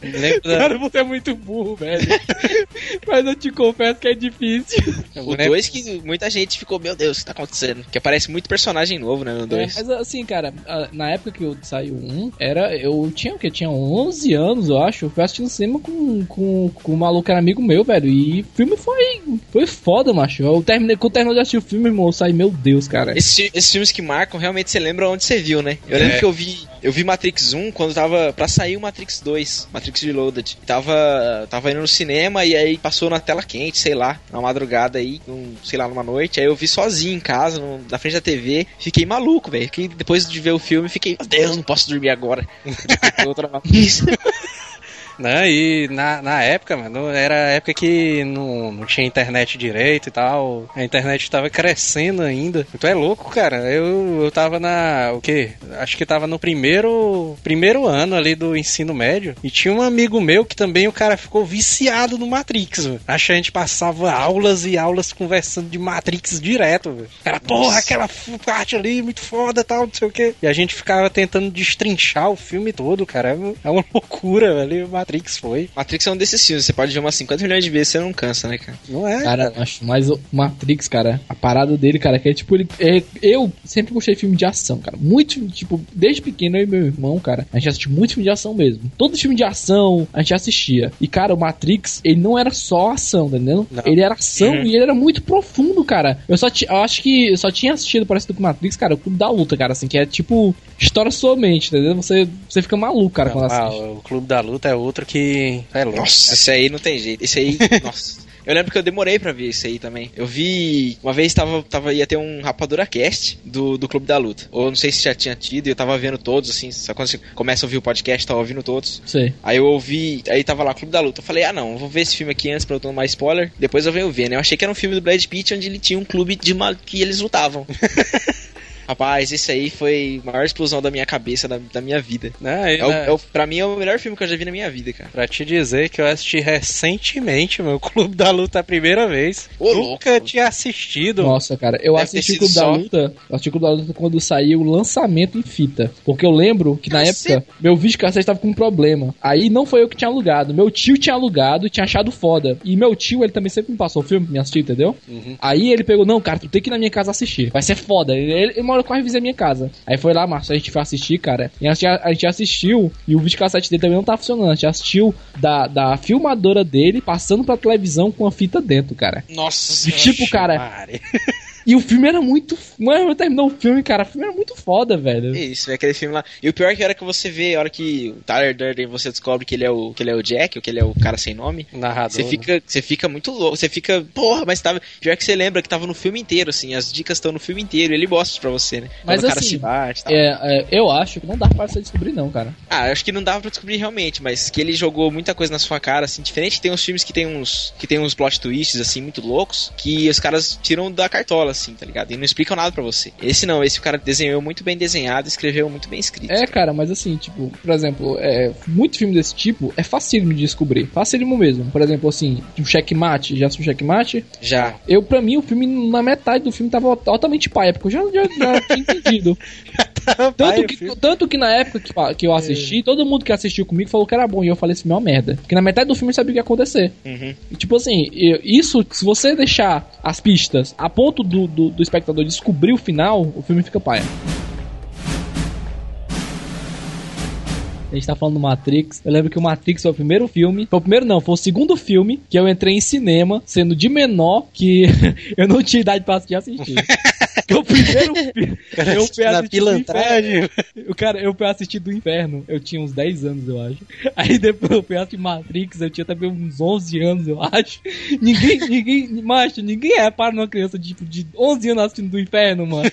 Lembro da- Cara, você é muito burro, velho. *laughs* Mas eu te confesso que é difícil. eu O lembro- dois que muita gente ficou, meu Deus, o que tá acontecendo? Que aparece muito personagem novo, né, no É, dois. mas assim, cara, na época que eu saiu um, era. Eu tinha o quê? Tinha 11 anos, eu acho. Eu fui assistir no cinema com, com, com um maluco que era amigo meu, velho. E o filme foi. Foi foda, macho. Eu terminei, quando eu terminou de assistir o filme, irmão, eu saí, meu Deus, cara. Esses, fi- esses filmes que marcam, realmente você lembra onde você viu, né? Eu lembro É. que eu vi, eu vi Matrix 1 quando tava pra sair o Matrix 2, Matrix Reloaded. Tava, tava indo no cinema e aí passou na tela quente, sei lá, na madrugada aí, num, sei lá, numa noite. Aí eu vi sozinho em casa, no- na frente da TV. Fiquei maluco, velho. Que depois de ver o filme, fiquei, meu Deus, não posso dormir agora. *laughs* Outra. *laughs* Né? E na, na época, mano, era a época que não, não tinha internet direito e tal. A internet tava crescendo ainda. Tu é louco, cara. Eu, eu tava na. O quê? Acho que tava no primeiro. Primeiro ano ali do ensino médio. E tinha um amigo meu que também o cara ficou viciado no Matrix, velho. Acho que a gente passava aulas e aulas conversando de Matrix direto, velho. Cara, porra, aquela parte ali muito foda tal, não sei o quê. E a gente ficava tentando destrinchar o filme todo, cara. É uma loucura, velho. Matrix foi. Matrix é um desses filmes, você pode ver umas 50 milhões de vezes, você não cansa, né, cara? Não é? Cara, acho mais o Matrix, cara, a parada dele, cara, que é tipo, ele. é- eu sempre gostei de filme de ação, cara. Muito, tipo, desde pequeno eu e meu irmão, cara, a gente assistiu muito filme de ação mesmo. Todo filme de ação a gente assistia. E, cara, o Matrix, ele não era só ação, tá entendendo? Não. Ele era ação Uhum. e ele era muito profundo, cara. Eu só ti- eu acho que eu só tinha assistido parecido com Matrix, cara, o Clube da Luta, cara, assim, que é tipo, estoura sua mente, tá entendendo? Você, você fica maluco, cara, quando Ah, assiste. o Clube da Luta é outro que. É louco. Nossa, esse aí não tem jeito. Esse aí, *laughs* nossa. Eu lembro que eu demorei pra ver isso aí também. Eu vi. Uma vez tava, tava, ia ter um Rapadura Cast do, do Clube da Luta. Ou não sei se já tinha tido, e eu tava vendo todos, assim. Só quando você começa a ouvir o podcast, tava ouvindo todos. Sei. Aí eu ouvi. Aí tava lá, Clube da Luta. Eu falei, ah não, eu vou ver esse filme aqui antes pra eu tomar spoiler. Depois eu venho ver, né? Eu achei que era um filme do Brad Pitt onde ele tinha um clube de ma- que eles lutavam. *laughs* Rapaz, esse aí foi a maior explosão da minha cabeça, da, da minha vida. Né? E, É o, é o- pra mim é o melhor filme que eu já vi na minha vida, cara. Pra te dizer que eu assisti recentemente meu Clube da Luta a primeira vez. Ô, Nunca louco. tinha assistido. Nossa, cara, eu Deve assisti Clube da só- Luta. Eu assisti o Clube da Luta quando saiu o lançamento em fita. Porque eu lembro que na época meu vídeo cassete tava com um problema. Aí não foi eu que tinha alugado. Meu tio tinha alugado e tinha achado foda. E meu tio, ele também sempre me passou o filme pra me assistir, entendeu? Uhum. Aí ele pegou, não, cara, tu tem que ir na minha casa assistir. Vai ser foda. Ele, ele, ele mora quase vizinha minha casa. Aí foi lá, Márcio, a gente foi assistir, cara. E a gente, a gente assistiu, e o vídeo cassete dele também não tá funcionando. A gente assistiu da, da filmadora dele passando pra televisão com a fita dentro, cara. Nossa E tipo, cara. *laughs* e o filme era muito. Mano, terminou o filme, cara. O filme era muito foda, velho. É Isso, é aquele filme lá. E o pior é que a hora que você vê, a hora que o Tyler Durden você descobre que ele é o, que ele é o Jack, ou que ele é o cara sem nome, Narrador. você né? fica, você fica muito louco. Você fica, porra, mas tava. Pior que você lembra que tava no filme inteiro, assim, as dicas estão no filme inteiro, e ele mostra pra você, né? Mas Quando o cara assim, se bate e tal. É, é, eu acho que não dá pra você descobrir, não, cara. Ah, eu acho que não dava pra descobrir realmente, mas que ele jogou muita coisa na sua cara, assim, diferente tem uns filmes que tem uns que tem uns plot twists assim muito loucos, que os caras tiram da cartola assim, tá ligado? E não explicam nada pra você. Esse não, esse o cara desenhou muito bem desenhado, escreveu muito bem escrito. É, cara, mas assim, tipo, por exemplo, é, muito filme desse tipo é facílimo de descobrir. Facílimo mesmo. Por exemplo, assim, um checkmate. Já assistiu checkmate? Já. Eu, pra mim, o filme, na metade do filme, tava totalmente paia, porque eu já, já, já tinha *laughs* entendido. *laughs* Tanto que, tanto que na época que, que eu assisti, todo mundo que assistiu comigo falou que era bom. E eu falei, esse filme é merda. Porque na metade do filme eu sabia o que ia acontecer. Uhum. E, tipo assim, eu- isso, se você deixar as pistas a ponto do, do, do espectador descobrir o final, o filme fica paia. A gente tá falando do Matrix. Eu lembro que o Matrix foi o primeiro filme. Foi o primeiro, não, foi o segundo filme que eu entrei em cinema, sendo de menor, que *laughs* eu não tinha idade pra assistir assistir. Porque *laughs* o primeiro filme. *laughs* Eu fui na assistir do pilantragem. O cara, eu fui assistir do inferno. Eu tinha uns 10 anos, eu acho. Aí depois eu fui assistir Matrix. Eu tinha também uns 11 anos, eu acho. Ninguém, ninguém, macho, ninguém repara numa criança de, tipo, de 11 anos assistindo do inferno, mano.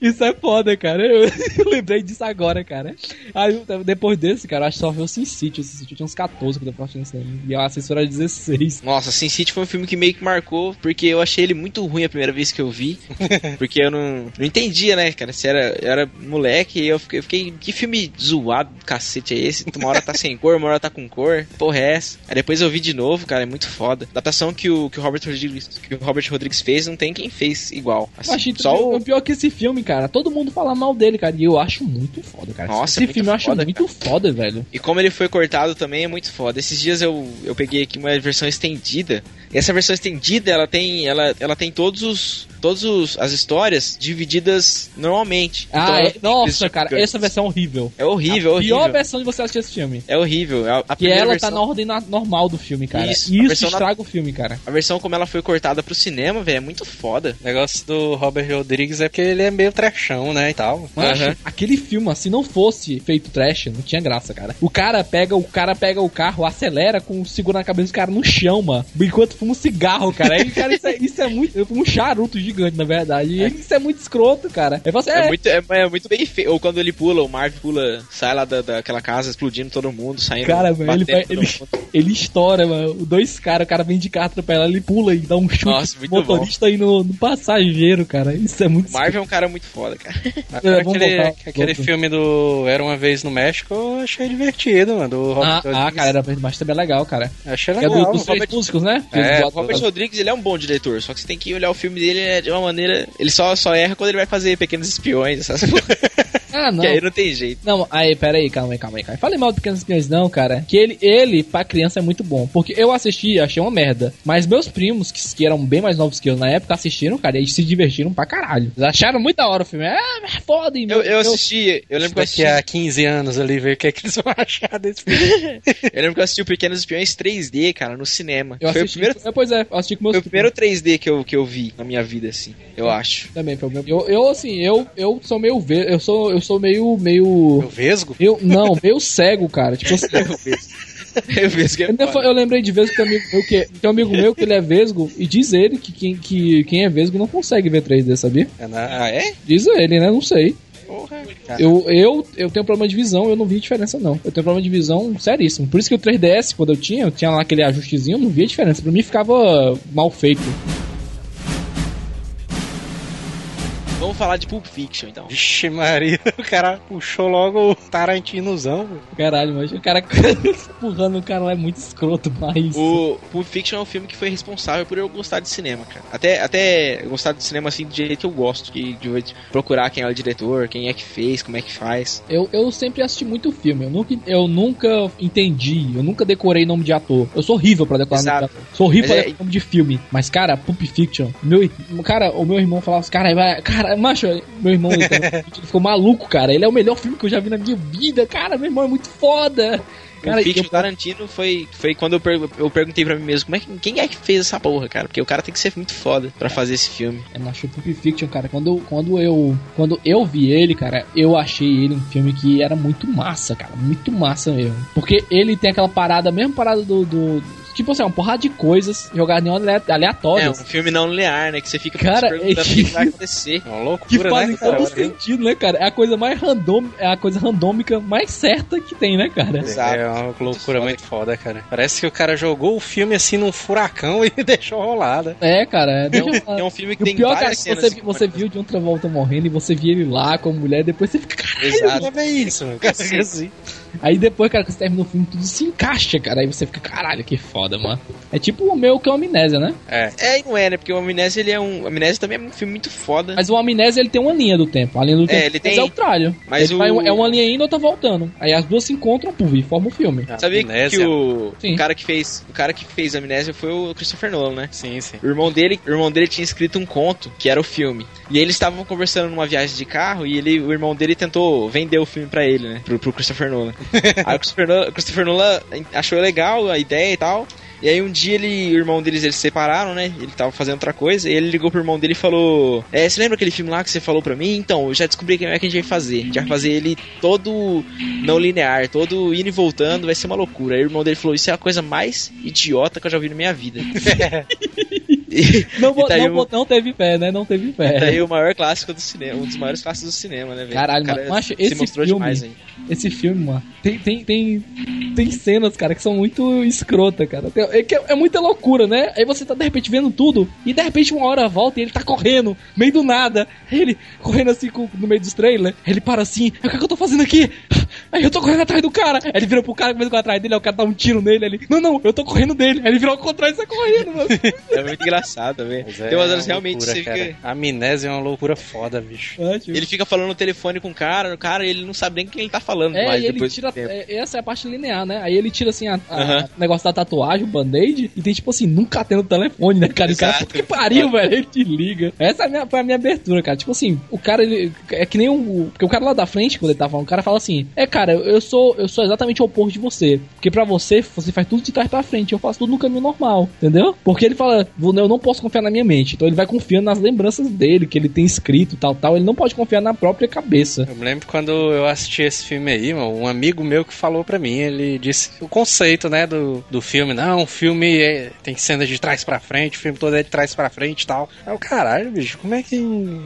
Isso é foda, cara. Eu, *laughs* eu lembrei disso agora, cara. Aí depois desse, cara, eu acho que só vi o Sin City. O Sin City tinha uns 14 quando eu isso aí. E a assessora era 16. Nossa, Sin City foi um filme que meio que marcou, porque eu achei ele muito ruim a primeira vez que eu vi. *laughs* porque eu não, não entendia, né, cara? Se era, eu era moleque e eu fiquei, eu fiquei, que filme zoado do cacete é esse? Uma hora tá sem *laughs* cor, uma hora tá com cor. Porra, é essa? Aí depois eu vi de novo, cara, é muito foda. A adaptação que o, que o Robert Rodrigues, que o Robert Rodrigues fez, não tem quem fez igual. Assim, só o. pior que esse filme, cara. Todo mundo fala mal dele, cara. E eu acho muito foda, cara. Nossa, esse é filme eu acho foda, muito foda, velho. E como ele foi cortado também é muito foda. Esses dias eu, eu peguei aqui uma versão estendida. E essa versão estendida, ela tem ela, ela tem todos os todos os, as histórias divididas normalmente. Então, Ah, ela é- nossa, cara, gigantes. essa versão é horrível. é horrível, a pior horrível. versão de você assistir esse filme. É horrível. A, a Que ela versão, tá na ordem na- normal do filme, cara. Isso, a isso versão na- estraga o filme, cara. a versão como ela foi cortada pro cinema, velho, é muito foda. O negócio do Robert Rodrigues é porque ele é meio trechão, né, e tal. Mas Aham. aquele filme, se não fosse feito trash, não tinha graça, cara. O cara pega, o cara pega o carro, acelera com segura na cabeça do cara no chão, mano. Enquanto fuma um cigarro, cara. Aí, cara, isso é, isso é muito. Eu fumo um charuto gigante, na verdade. E isso é muito escroto, cara. Aí você, É, é, muito, é, é muito bem feito. Ou quando ele pula, o Marv pula, sai lá da, daquela casa explodindo todo mundo, saindo. Cara, velho, ele, ele, ele estoura, mano. Dois caras, o cara vem de carro atropelar, ele pula e dá um chute Nossa, no muito motorista aí no, no passageiro, cara. Isso é muito O Marv é um cara muito foda, cara. Agora, *laughs* vamos aquele, voltar. aquele filme do Era Uma Vez no México, eu achei divertido, mano. Do Robert Ah, ah, cara, era mas também é legal, cara. Achei Que é legal. do, dos Robert- músicos, né? É, O Robert Rodrigues, ele é um bom diretor, só que você tem que olhar o filme dele é, de uma maneira... Ele só, só erra quando ele vai fazer Pequenos Espiões, essas *laughs* coisas. Ah, não. que aí não tem jeito. Não, aí, pera aí, calma aí, calma aí, calma aí. Falei mal do Pequenos Espiões, não, cara. Que ele, ele, pra criança, é muito bom. Porque eu assisti, achei uma merda. Mas meus primos, que, que eram bem mais novos que eu na época, assistiram, cara, e eles se divertiram pra caralho. Eles acharam muito da hora o filme. É, é foda, Eu, meu- eu meu- assisti, eu lembro que eu Daqui assisti, a 15 anos ali, ver o que, é que eles vão *laughs* achar desse filme. *laughs* eu lembro que eu assisti o Pequenos Espiões 3D, cara, no cinema. Eu foi o assisti. primeiro, é, pois é, eu assisti com meus foi o primeiro 3D que eu, que eu vi na minha vida, assim, eu acho. Também foi o meu. Eu, eu assim, eu, eu sou meio. ve- Eu sou, eu sou meio. meio. O Vesgo? Eu, não, meio cego, cara. Tipo assim. *laughs* Eu que é Eu, eu lembrei de vesgo que tem um amigo meu que, tem um amigo meu que ele é vesgo e diz ele que quem, que quem é vesgo não consegue ver 3D, sabia? É Ah, é? Diz ele, né? Não sei. Porra. Eu, eu, eu tenho problema de visão, eu não vi diferença, não. Eu tenho problema de visão seríssimo. Por isso que o 3DS, quando eu tinha, eu tinha lá aquele ajustezinho, eu não via diferença. Pra mim ficava mal feito. Vamos falar de Pulp Fiction, então. Vixe Maria, *laughs* o cara puxou logo o Tarantinozão. velho. Caralho, mas o cara *laughs* empurrando o cara lá é muito escroto, mas. O Pulp Fiction é um filme que foi responsável por eu gostar de cinema, cara. Até, até gostar de cinema assim do jeito que eu gosto, de, de- de procurar quem é o diretor, quem é que fez, como é que faz. Eu, eu sempre assisti muito filme, eu nunca, eu nunca entendi, eu nunca decorei nome de ator. Eu sou horrível pra decorar nome de Exato. ator. Sou horrível Mas pra é- decorar nome de filme. Mas, cara, Pulp Fiction, meu, cara, o meu irmão falava assim, cara, vai, cara, macho, meu irmão ele, *laughs* ele ficou maluco, cara. Ele é o melhor filme que eu já vi na minha vida, cara. Meu irmão é muito foda. Cara, o Fiction eu- Tarantino foi, foi quando eu, per- eu perguntei pra mim mesmo, como é que, quem é que fez essa porra, cara? Porque o cara tem que ser muito foda pra fazer esse filme. É, macho, Pulp Fiction, cara, quando, eu- quando eu quando eu vi ele, cara, eu achei ele um filme que era muito massa, cara, muito massa mesmo. Porque ele tem aquela parada, a mesma parada do, do tipo assim, uma porrada de coisas jogadas em ordem ale- É, um filme não linear, né? Que você fica Cara, se perguntando é o que que vai acontecer. É uma que loucura, fazem né? cara? todo sentido, né, cara? É a coisa mais random, é a coisa randômica mais certa que tem, né, cara? Exato. É uma loucura muito foda, cara. Parece que o cara jogou o filme assim num furacão *laughs* e deixou rolar, né? É, cara, é, É um, é um filme que E o tem pior, cara, várias que cenas você, assim, você viu de outra volta morrendo e você via ele lá com a mulher, depois você fica, caralho, Exato. É bem isso, mano. *laughs* Cara, assim. Aí depois, cara, que você termina o filme, tudo se encaixa, cara. Aí você fica, caralho, que foda, mano. É tipo o meu que é o Amnésia, né? É. É, e não é, né? Porque o Amnésia, ele é um... O Amnésia também é um filme muito foda. Mas o Amnésia, ele tem uma linha do tempo. A linha do É, tempo ele mas tem- é o contrário. mas Ele o- vai- é uma linha indo e outra voltando. Aí as duas se encontram, puf, e formam o filme. Sabia Amnésia. que o, Sim. o cara que fez o cara que fez Amnésia foi o Christopher Nolan, né? Sim, sim. O irmão dele, o irmão dele tinha escrito um conto que era o filme. E eles estavam conversando numa viagem de carro e ele, o irmão dele tentou vender o filme pra ele, né? Pro, pro Christopher Nolan. *laughs* aí o Christopher Nolan, Christopher Nolan achou legal a ideia e tal. E aí um dia ele, o irmão deles, eles se separaram, né? Ele tava fazendo outra coisa, e ele ligou pro irmão dele e falou: É, você lembra aquele filme lá que você falou pra mim? Então, eu já descobri como é que a gente vai fazer. A gente vai fazer ele todo não linear, todo indo e voltando, vai ser uma loucura. Aí o irmão dele falou: Isso é a coisa mais idiota que eu já vi na minha vida. *laughs* E- *laughs* Não, e tá não, o- não teve fé, né? Não teve fé. Tá aí o maior clássico do cinema, um dos maiores clássicos do cinema, né, velho? Caralho, cara se esse mostrou filme- demais, hein? Esse filme, mano, tem, tem, tem, tem cenas, cara, que são muito escrota, cara. Tem- É, é, é muita loucura, né? Aí você tá de repente vendo tudo, e de repente uma hora volta e ele tá correndo, meio do nada. Ele correndo assim com- no meio dos trailers, ele para assim, "Ah, o que, é que eu tô fazendo aqui? Aí eu tô correndo atrás do cara. Aí ele vira pro cara vai atrás dele, aí o cara dá um tiro nele ali. Não, não, eu tô correndo dele. Aí ele vira ao contrário e sai correndo, mano. *laughs* É muito engraçado, velho. Mas Tem é umas horas uma realmente loucura, você cara. fica... Amnésia é uma loucura foda, bicho. É, tipo, Ele fica falando no telefone com o cara, o cara ele não sabe nem quem ele tá falando É, mais e ele depois tira. é, essa é a parte linear, né? Aí ele tira assim a, a- Aham. o negócio da tatuagem, o band-aid, e tem tipo assim, nunca tendo telefone, né, cara? E o cara, Exato. puta que pariu, velho. Ele te liga. Essa é a minha, foi a minha abertura, cara. Tipo assim, o cara, ele. É que nem o. Porque o cara lá da frente, quando ele tá falando, o cara fala assim: É, cara, eu sou, eu sou exatamente o oposto de você. Porque pra você, você faz tudo de trás pra frente. Eu faço tudo no caminho normal, entendeu? Porque ele fala, "Vou- eu não posso confiar na minha mente. Então ele vai confiando nas lembranças dele, que ele tem escrito tal, tal. Ele não pode confiar na própria cabeça. Eu me lembro quando eu assisti esse filme aí, mano, um amigo meu que falou pra mim, ele disse o conceito, né, do, do filme. Não, o filme é- tem cenas de trás pra frente, o filme todo é de trás pra frente e tal. Aí eu, caralho, bicho, como é que...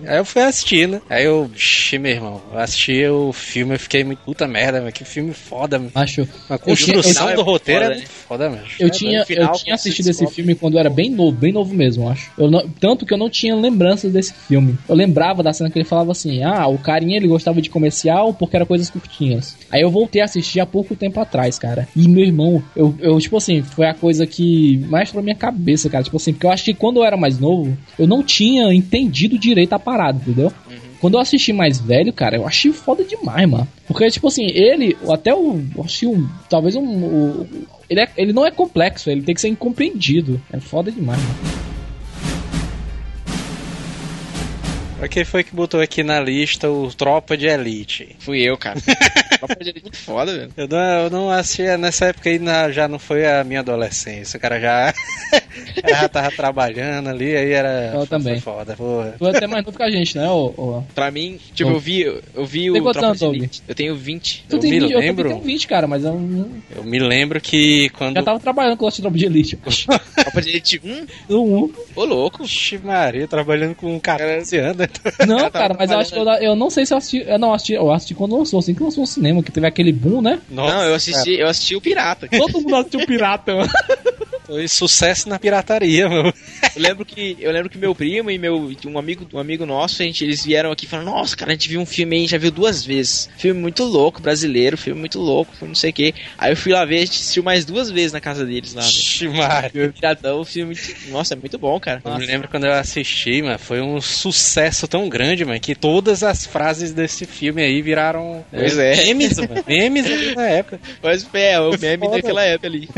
Aí eu fui assistir, né? Aí eu, xi, meu irmão, eu assisti o filme, eu fiquei muito puta merda, mano, que filme foda, mano. Acho. A construção eu- do é roteiro foda, é muito foda, mano. Eu É, tinha, eu tinha assistido esse filme quando eu era bem novo, bem novo mesmo, eu acho. Eu não- tanto que eu não tinha lembranças desse filme. Eu lembrava da cena que ele falava assim: ah, o carinha ele gostava de comercial porque era coisas curtinhas. Aí eu voltei a assistir há pouco tempo atrás, cara. E meu irmão, eu, eu tipo assim, foi a coisa que mais pra minha cabeça, cara. Tipo assim, porque eu acho que quando eu era mais novo, eu não tinha entendido direito a parada, entendeu? Quando eu assisti mais velho, cara, eu achei foda demais, mano. Porque, tipo assim, ele, até o. eu Achei um. Talvez um. o- ele, é- ele não é complexo, ele tem que ser incompreendido. É foda demais, mano. Pra quem foi que botou aqui na lista o Tropa de Elite? Fui eu, cara. *laughs* Tropa de Elite é muito foda, velho. Eu não, eu não assisti, nessa época aí na- já não foi a minha adolescência. O cara já, *laughs* já tava trabalhando ali, aí era. Eu também. Foi foda, porra. Tu é até mais novo que a gente, né, ô, ô. Pra mim, tipo, eu vi, eu vi Tem o Tropa anos, de? Elite. Eu tenho 20. Tu Eu tem me 20, eu lembro. também tenho 20, cara, mas eu não- Eu me lembro que quando. já tava trabalhando com o Tropa de Elite. *laughs* Tropa de Elite 1? Um, um. Ô, louco. Ixi, Maria, trabalhando com 14 anos. Não, *laughs* cara, mas eu acho que eu, eu não sei se eu assisti. Eu não assisti, eu assisti quando lançou, assim que lançou o cinema, que teve aquele boom, né? Nossa, não, eu assisti, eu assisti o Pirata. Todo mundo assistiu Pirata, mano. *laughs* Foi sucesso na pirataria, meu. Eu lembro que eu lembro que meu primo e meu um amigo, um amigo nosso, a gente, eles vieram aqui falando: "Nossa, cara, a gente viu um filme aí, já viu duas vezes. Filme muito louco, brasileiro, filme muito louco, filme não sei o quê". Aí eu fui lá ver, a gente assistiu mais duas vezes na casa deles lá, Maria. Piratão, filme, muito- nossa, é muito bom, cara. Eu me lembro quando eu assisti, mano, foi um sucesso tão grande, mano, que todas as frases desse filme aí viraram Pois é. memes, mano. Memes na época. Mas é, o meme Foda. daquela época ali.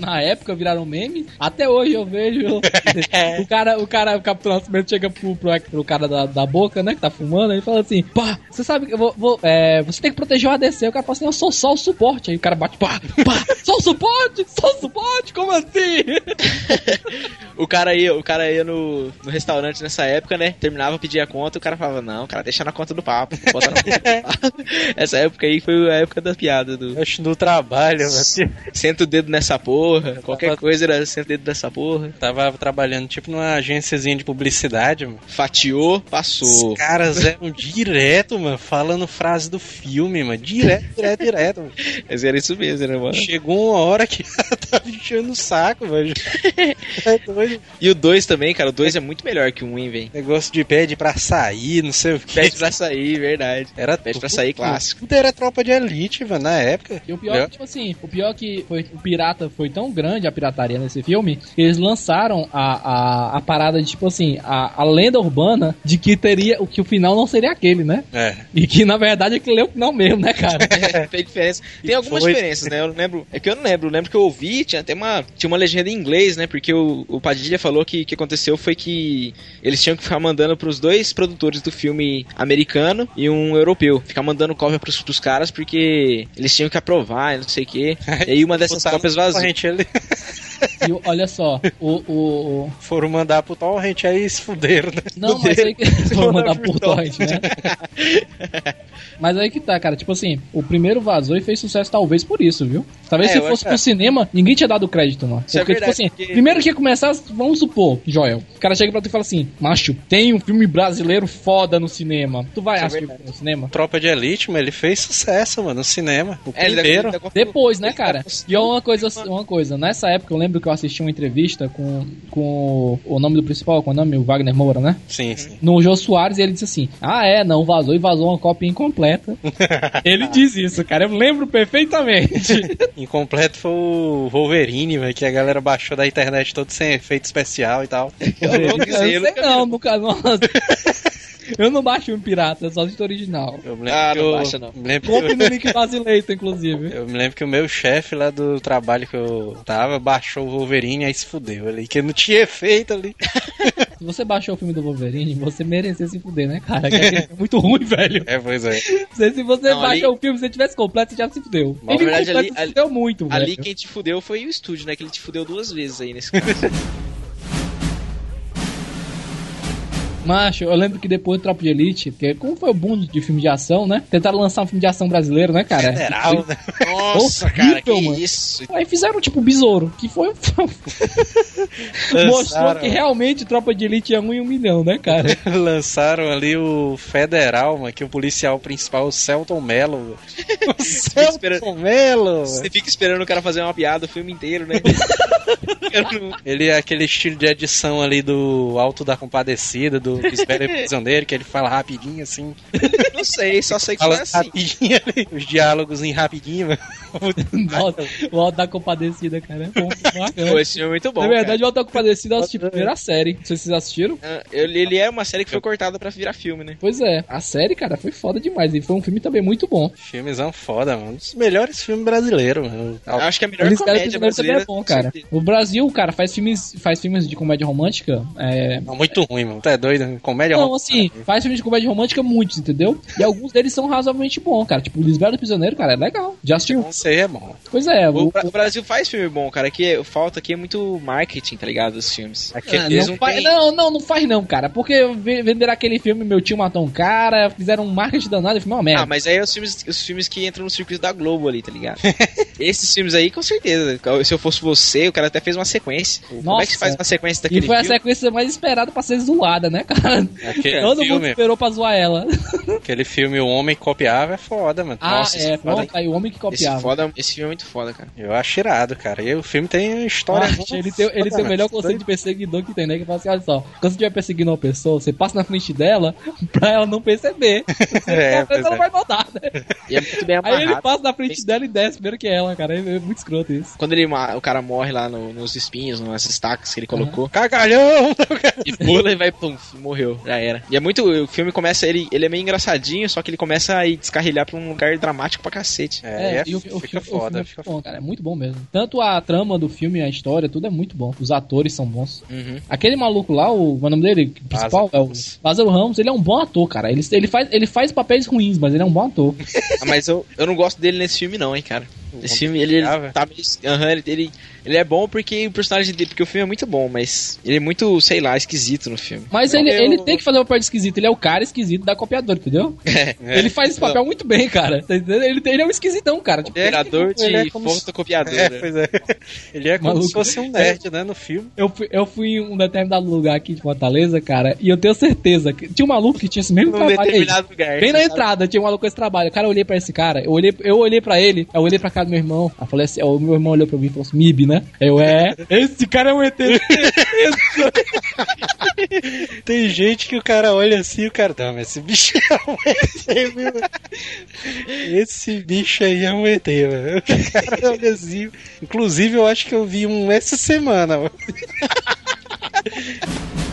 Na época viraram meme. Até hoje eu vejo. *laughs* o cara, o cara, o Capitão Nascimento chega pro, pro, pro cara da, da boca, né? Que tá fumando, aí fala assim: pá, você sabe que eu vou. vou- é, você tem que proteger o ADC. O cara fala assim: eu sou só o suporte. Aí o cara bate, pá, pá, só o suporte, só o suporte, como assim? *laughs* O cara ia, o cara ia no, no restaurante nessa época, né? Terminava, pedia a conta, o cara falava, não, cara, deixa na conta do papo. Bota na conta do *laughs* papo. Essa época aí foi a época da piada do Acho no trabalho, mano. senta o dedo nessa porra, qualquer coisa coisa era sempre dentro dessa porra. Tava trabalhando tipo numa agênciazinha de publicidade, mano. Fatiou, passou. Os caras eram direto, mano, falando frase do filme, mano. Direto, direto, direto. Mano. *laughs* Mas era isso mesmo, né, mano? Chegou uma hora que *laughs* tava enchendo o saco, velho. *laughs* É doido. E o 2 também, cara. O 2 é muito melhor que o 1, um, hein, velho. Negócio de pede pra sair, não sei o que. Pede pra sair, verdade. Era Pede pra sair clássico. Tudo era tropa de elite, mano, na época. E o pior, é. tipo assim, o pior que foi, o pirata foi tão grande, a pirataria nesse filme, que eles lançaram a, a, a parada de, tipo assim, a, a lenda urbana de que teria, o que o final não seria aquele, né? É. E que, na verdade, aquele é o final mesmo, né, cara? *laughs* É, tem diferença. Tem algumas foi. diferenças, né? Eu lembro. É que eu não lembro. Eu lembro que eu ouvi, tinha até uma. Tinha uma legenda em inglês, né? Porque o, o Padilha falou que o que aconteceu foi que eles tinham que ficar mandando pros dois produtores do filme americano e um europeu. Ficar mandando cópia pros, pros caras porque eles tinham que aprovar e não sei o quê. *laughs* E aí uma dessas Botaram cópias vazou. E olha só, o. o, o- Foram mandar pro torrent aí se fuderam, né? Não, mas aí que. *laughs* Vou mandar por torrent, né? *laughs* Mas aí que tá, cara. Tipo assim, o primeiro vazou e fez sucesso talvez por isso, viu? Talvez É, se fosse acho- pro cinema, ninguém tinha dado crédito, mano. É Porque, verdade, tipo assim, porque- primeiro que ia começar, vamos supor, Joel. O cara chega pra tu e fala assim, macho, tem um filme brasileiro foda no cinema. Tu vai Isso é assistir no cinema? Tropa de Elite, mas ele fez sucesso, mano, no cinema. O É, ele primeiro. Depois, né, cara? E é uma coisa, uma coisa, nessa época eu lembro que eu assisti uma entrevista com, com o nome do principal, com o nome, o Wagner Moura, né? Sim, sim. no Jô Soares e ele disse assim: Ah, é, não vazou e vazou uma cópia incompleta. *laughs* ele diz isso, cara, eu lembro perfeitamente. *laughs* Incompleto foi o Wolverine, velho, que a galera baixou da internet todo sem efeito especial e tal. eu nunca sei, sei eu nunca vi. não, nunca não. *laughs* Eu não baixo um pirata, só assisto original. Eu me lembro Ah, que não eu, baixa, não. me lembro que Compre eu, no link brasileiro, inclusive. eu me lembro que o meu chefe lá do trabalho que eu tava baixou o Wolverine aí se fudeu ali, que não tinha efeito ali. Se você baixou o filme do Wolverine, você merecia se fuder, né, cara? Que é muito ruim, velho. É, pois é. Se se você Não, baixou ali- o filme, se você tivesse completo, você já se fudeu. Na Ele verdade, incompleto ali- se ali- fudeu muito, Ali velho. quem te fudeu foi o estúdio, né? Que ele te fudeu duas vezes aí nesse caso. *laughs* Macho, eu lembro que depois do Tropa de Elite, porque como foi o boom de filme de ação, né? Tentaram lançar um filme de ação brasileiro, né, cara? Federal, né? *laughs* Nossa, Horrível, cara, que mano. isso. Aí fizeram tipo Besouro, que foi um. *laughs* Mostrou que realmente Tropa de Elite é um em um milhão, né, cara? *laughs* Lançaram ali o Federal, mano, que o policial principal, o Celton Mello. O Celton esperando- Mello! Você fica esperando o cara fazer uma piada o filme inteiro, né? Ele é aquele estilo de edição ali do Alto da Compadecida, do *laughs* Bisbelo Prisioneiro, que ele fala rapidinho assim. *laughs* não sei, só sei que Fala foi assim. rapidinho ali, os diálogos em rapidinho, *laughs* o Alto da Compadecida, cara. É bom. Pô, esse filme é muito bom. Na verdade, o Alto da Compadecida eu assisti a primeira série. Não sei se vocês assistiram. cara. Ah, ele, ele é uma série que foi cortada pra virar filme, né? Pois é, a série, cara, foi foda demais. E foi um filme também muito bom. Filmezão foda, mano. Um dos melhores filmes brasileiros, mano. Eu acho que é a melhor Eles comédia que o também brasileira. é bom, cara. O Brasil, cara, faz filmes, faz filmes de comédia romântica. É, Não, muito ruim, mano. Tu é doido? Comédia Não, romântica. assim, faz filmes de comédia romântica muitos, entendeu? E alguns deles são razoavelmente bons, cara. Tipo, o Lisbelo Prisioneiro, cara, é legal. Já assistiu? Isso aí é bom. Pois é, O, o, o Brasil faz filme bom, cara. Que falta aqui é muito marketing, tá ligado? Dos filmes. Aquele- Ah, eles não, não faz, têm- não, não, não faz não, cara. Porque ve- venderam aquele filme Meu Tio Matou um Cara, fizeram um marketing danado e filme é uma merda. Ah, mas aí é os filmes, os filmes que entram no circuito da Globo ali, tá ligado? *laughs* Esses filmes aí, com certeza. Se eu fosse você, o cara até fez uma sequência. Como é Nossa. que se faz uma sequência e daquele foi a filme? sequência mais esperada pra ser zoada, né, cara? Aquele Todo mundo filme, esperou pra zoar ela. aquele filme O Homem Copiava é foda, mano. Ah, Nossa, é, esse foda, pronto, aí o homem que Esse, copiava. foda, esse filme é muito foda, cara. Eu acho irado, cara. E o filme tem história. Ah, ele tem, ele tem o melhor conceito de perseguidor que tem, né? Que fala assim, olha só, quando você estiver perseguindo uma pessoa, você passa na frente dela *laughs* pra ela não perceber. Você *laughs* É, ela é. vai notar, né? E é muito bem Aí ele amarrado. passa na frente dela e desce primeiro que ela, cara. É é muito escroto isso. Quando ele, o cara morre lá no- nos espinhos, nas estacas que ele colocou, Cagalhão! e pula e vai, pum, morreu, já era. E é muito. O filme começa, ele, ele é meio engraçadinho, só que ele começa a descarrilhar pra um lugar dramático pra cacete. É, é, e o, o fica filme- o foda, filme é fica muito bom, cara. É muito bom mesmo. Tanto a trama do filme, a história, tudo é muito bom. Os atores são bons. Uhum. Aquele maluco lá, o, qual é o nome dele? O principal Lázaro é o. Lázaro Ramos. Ele é um bom ator, cara. Ele, ele, faz, ele faz papéis ruins, mas ele é um bom ator. *laughs* Ah, mas eu, eu não gosto dele nesse filme, não, hein, cara. Esse filme, ele, ele tá meio. aham, ele, ele, ele é bom porque o personagem dele. Porque o filme é muito bom, mas ele é muito, sei lá, esquisito no filme. Mas ele, eu- ele tem que fazer o papel de esquisito. Ele é o cara esquisito da copiadora, entendeu? *laughs* É. Ele faz esse papel muito bem, cara. Tá? Ele, ele é um esquisitão, cara. Tipo, Operador de ele é como se- fotocopiadora. *laughs* É, pois é. Ele é como Maluco. se fosse um nerd, né, no filme. eu, fui, eu fui em um determinado lugar aqui de Fortaleza, cara, e eu tenho certeza que tinha um maluco que tinha esse mesmo Num trabalho aí. lugar. Bem na sabe? entrada, tinha um maluco com esse trabalho. Cara, eu olhei pra esse cara, eu olhei, eu olhei pra ele, eu olhei pra cara do meu irmão. Aí falei assim, o meu irmão olhou pra mim e falou assim, Mib, né? Eu, é, esse cara é um ET. *laughs* Tem gente que o cara olha assim e o cara, não, mas esse bicho é um ET, viu? Esse bicho aí é um ET, velho. O cara olha assim. Inclusive, eu acho que eu vi um essa semana, mano. *laughs*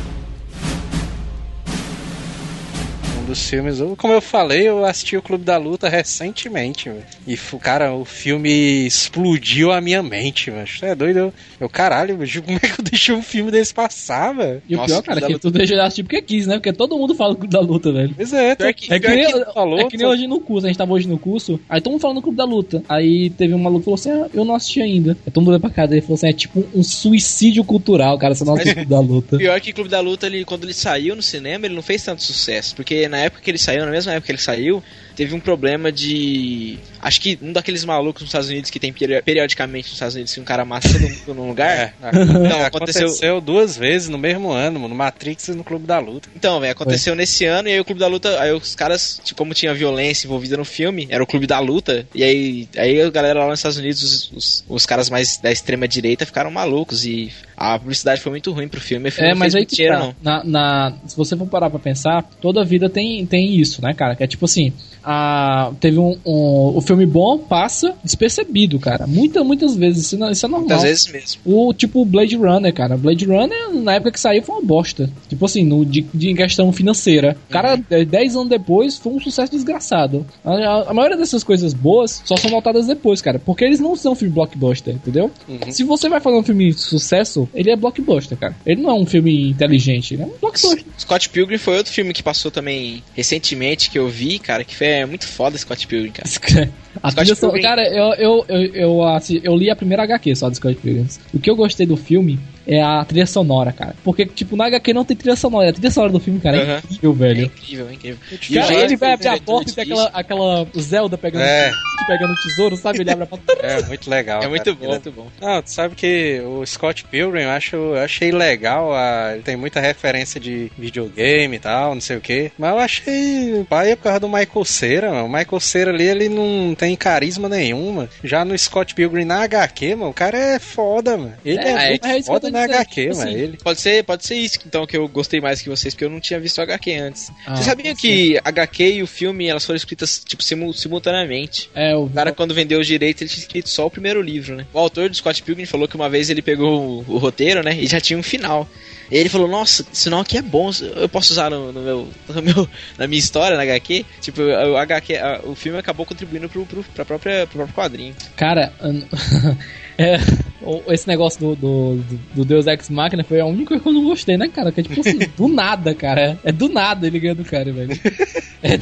dos filmes, eu- como eu falei, eu assisti o Clube da Luta recentemente, velho. E, cara, o filme explodiu a minha mente, velho. É doido. Eu, eu, caralho, como é que eu deixei um filme desse passar, velho? E o pior, cara, Clube que da tu deixa de assistir porque quis, né? Porque todo mundo fala do Clube da Luta, velho. Pois é, Pior que- É que, nem, que falou, é que nem hoje no curso, a gente tava hoje no curso, aí todo mundo falando do Clube da Luta. Aí teve um maluco que falou assim: ah, eu não assisti ainda. Aí todo mundo olhou pra cá dele e falou assim: é tipo um suicídio cultural, cara, você não assiste o Clube da Luta. *laughs* Pior que Clube da Luta, ele, quando ele saiu no cinema, ele não fez tanto sucesso. Porque na época que ele saiu, na mesma época que ele saiu, teve um problema de. Acho que um daqueles malucos nos Estados Unidos que tem peri- periodicamente nos Estados Unidos que um cara mata todo mundo num lugar. É, *laughs* Então, aconteceu... aconteceu- duas vezes no mesmo ano, no Matrix e no Clube da Luta. Então, velho, aconteceu nesse ano e aí o Clube da Luta, aí os caras, tipo, como tinha violência envolvida no filme, era o Clube da Luta, e aí, aí a galera lá nos Estados Unidos, os, os, os caras mais da extrema direita ficaram malucos e a publicidade foi muito ruim pro filme. O filme É, mas aí que tá. não. Na, na- se você for parar pra pensar, toda vida tem, tem isso, né, cara? Que é tipo assim, a, teve um, um- O filme bom passa despercebido, cara. Muitas, muitas vezes. Isso, não- isso é normal. Muitas vezes mesmo. O tipo Blade Runner, cara. Blade Runner, na época que saiu, foi uma bosta. Tipo assim, no, de, de em questão financeira. O cara, eh, 10 anos depois, foi um sucesso desgraçado. A, a- a maioria dessas coisas boas só são notadas depois, cara. Porque eles não são filme blockbuster, entendeu? Se você vai fazer um filme de sucesso, ele é blockbuster, cara. Ele não é um filme inteligente, ele é um blockbuster. Scott Pilgrim foi outro filme que passou também recentemente que eu vi, cara, que foi é muito foda Scott Pilgrim, cara. A Scott Pilgrim. Cara, eu, eu, eu, eu, assi- eu li a primeira HQ só do Scott Pilgrim. O que eu gostei do filme é a trilha sonora, cara. Porque, tipo, na HQ não tem trilha sonora. A trilha sonora do filme, cara, é Aham. incrível, É velho. incrível, é incrível. E Cara, ele vai abrir a diretor porta e tem aquela, aquela Zelda pegando, É. *laughs* pegando tesouro, sabe? Ele abre a porta. É muito legal. É cara, muito bom, aquilo. muito bom. Não, tu sabe que o Scott Pilgrim, eu, acho, eu achei legal, a- ele tem muita referência de videogame e tal, não sei o que. Mas eu achei, pai, é por causa do Michael Cera, mano. O Michael Cera ali, ele não tem carisma nenhum, mano. Já no Scott Pilgrim na HQ, mano, o cara é foda, mano. Ele É, é, é foda na dizendo, HQ, tipo assim, Ele... Pode ser, pode ser isso, então, que eu gostei mais que vocês, porque eu não tinha visto o HQ antes. Ah, Vocês sabiam pode que HQ e o filme, elas foram escritas, tipo, simu- simultaneamente? É, o O cara, quando vendeu os direitos, ele tinha escrito só o primeiro livro, né? O autor do Scott Pilgrim falou que uma vez ele pegou o, o roteiro, né? E já tinha um final. E ele falou, nossa, esse final aqui é bom, eu posso usar no, no meu, no meu- na minha história, na HQ. Tipo, o, HQ, a- o filme acabou contribuindo pro, pro, pra própria, pro próprio quadrinho. Cara, *laughs* é, esse negócio do, do, do- Deus Ex Machina foi a única coisa que eu não gostei, né, cara? Que é tipo assim, *laughs* do nada, cara. É do nada ele ganha do cara, velho. *laughs* É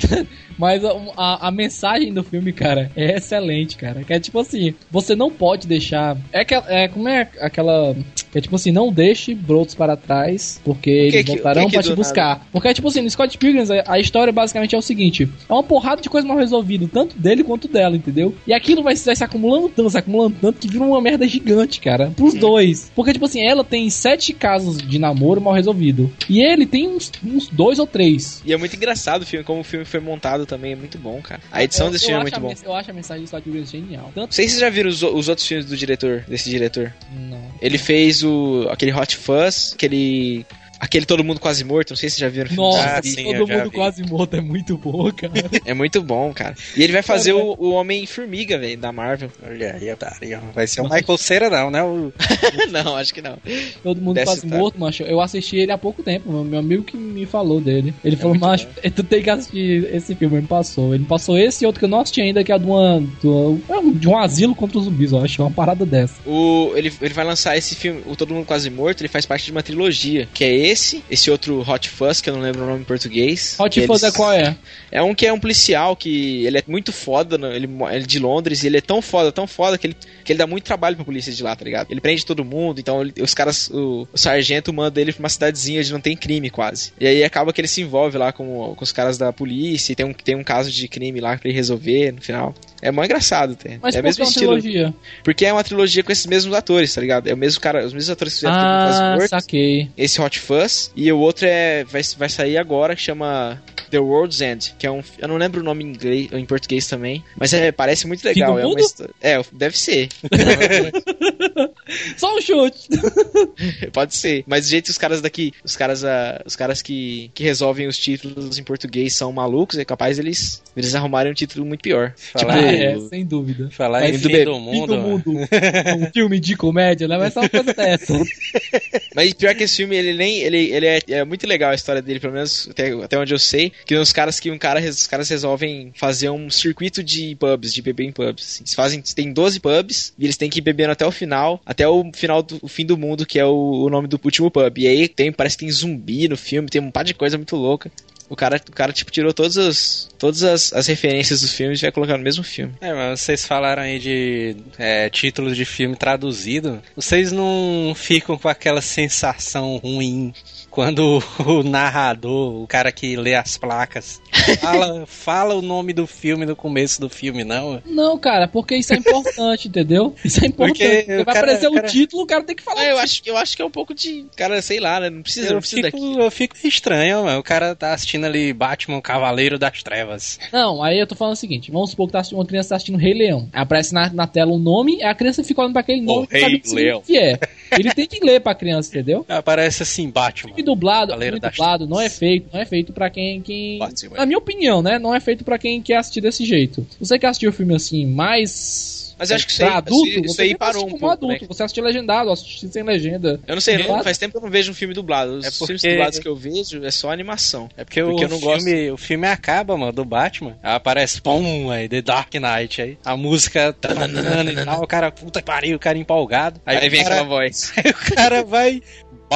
mas a, a, a mensagem do filme, cara, é excelente, cara. Que é tipo assim, você não pode deixar. É, que, é como é aquela. Que é tipo assim, não deixe brotos para trás, porque eles que- voltarão o que que pra te buscar. Porque é tipo assim, no Scott Pilgrim, a, a história basicamente é o seguinte: é uma porrada de coisa mal resolvida, tanto dele quanto dela, entendeu? E aquilo vai, se- vai se acumulando tanto, se acumulando tanto, que vira uma merda gigante, cara. Pros dois. Porque, tipo assim, ela tem sete casos de namoro mal resolvido. E ele tem uns, uns dois ou três. E é muito engraçado o filme, como o filme foi montado também, é muito bom, cara. A edição Eu- desse eu filme é muito bom. Eu acho a mensagem do Scott Pilgrim genial. Tanto. Não sei se vocês já viram os, os outros filmes do diretor, desse diretor. Não. Ele fez o aquele Hot Fuzz, aquele aquele Todo Mundo Quase Morto, não sei se vocês já viram o filme. Nossa, Ah, sim, todo mundo vi. quase morto é muito bom, cara. *laughs* É muito bom, cara. E ele vai fazer o, o Homem-Formiga, velho, da Marvel. Olha aí, otário. Vai ser o Michael Cera não, né? O... *laughs* não, acho que não. Todo mundo Desce quase tarde. morto, macho. Eu assisti ele há pouco tempo. Meu, amigo que me falou dele. Ele falou, muito macho, tu tem que assistir esse filme. Ele me passou. Ele me passou esse e outro que eu não assisti ainda, que é de, uma, do- é um- de um asilo contra os zumbis, eu acho. Uma parada dessa. O, ele, ele vai lançar esse filme, o Todo Mundo Quase Morto, ele faz parte de uma trilogia, que é esse, esse outro Hot Fuzz, que eu não lembro o nome em português. Hot que Fuzz é eles- qual é? É um que é um policial que ele é muito foda, ele, é de Londres, e ele é tão foda, tão foda que ele, que ele dá muito trabalho pra polícia de lá, tá ligado? Ele prende todo mundo, então ele- os caras, o, o sargento manda ele pra uma cidadezinha onde não tem crime quase. E aí acaba que ele se envolve lá com, com os caras da polícia, e tem um, tem um caso de crime lá pra ele resolver no final. É mó engraçado, tem. Mas é mesmo é uma estilo. trilogia? Porque é uma trilogia com esses mesmos atores, tá ligado? É o mesmo cara, os mesmos atores que fizeram Ah, saquei. esse Hot Fuzz e o outro é vai, vai sair agora que chama The World's End, que é um eu não lembro o nome em inglês ou em português também, mas é, parece muito legal, do é uma É, deve ser. *laughs* Só um chute. *laughs* Pode ser, mas do jeito que os caras daqui, os caras ah, os caras que, que resolvem os títulos em português são malucos, é capaz eles eles arrumarem um título muito pior. Falar, em- é, sem dúvida. falar em Mas fim do do bebê- Fim mundo. do mundo. *laughs* um filme de comédia, né? Vai ser uma coisa dessa. Mas pior que esse filme, ele nem. Ele, ele é, é muito legal a história dele, pelo menos até, até onde eu sei. Que os caras que um cara, os caras resolvem fazer um circuito de pubs, de beber em pubs. assim. Eles fazem. Tem 12 pubs e eles têm que ir bebendo até o final, até o final do o fim do mundo, que é o, o nome do último pub. E aí tem, parece que tem zumbi no filme, tem um par de coisa muito louca. O cara, o cara tipo, tirou todas as, todas as, as referências dos filmes e vai colocar no mesmo filme. É, mas vocês falaram aí de é, títulos de filme traduzido. Vocês não ficam com aquela sensação ruim quando *laughs* o narrador, o cara que lê as placas, fala, *laughs* fala o nome do filme no começo do filme, não? Não, cara, porque isso é importante, entendeu? Isso é importante. Porque Porque vai cara- aparecer o cara- título, o cara tem que falar. Ah, eu acho, eu acho que é um pouco de. Cara, sei lá, né? Não precisa, não Eu precisa fico, daqui. eu fico estranho, mano. O cara tá assistindo ali Batman, Cavaleiro das Trevas. Não, aí eu tô falando o seguinte: vamos supor que tá uma criança tá assistindo Rei Leão. Aparece na, na tela o nome, a criança fica olhando pra aquele nome e Rei sabe o que Leão. que é. Ele tem que ler pra criança, entendeu? Aparece assim, Batman. Filme dublado, filme dublado não é feito, não é feito pra quem, quem Batman. na minha opinião, né, não é feito pra quem quer assistir desse jeito. Você que assistiu o filme assim mais Mas eu acho que isso pra aí- adulto, isso isso você aí parou um como pouco, adulto, né? você assiste legendado, assiste sem legenda. Eu não sei, não- faz tempo que eu não vejo um filme dublado. Os É porque- filmes dublados que eu vejo é só animação. É porque, Porque o, eu não gosto- filme, o filme acaba, mano, do Batman. Aí aparece, pum, aí, The Dark Knight. Aí a música tá tocando e tal. O cara, puta que pariu, o cara empolgado. Aí, Aí, vem cara, aquela voz. *laughs* aí o cara vai.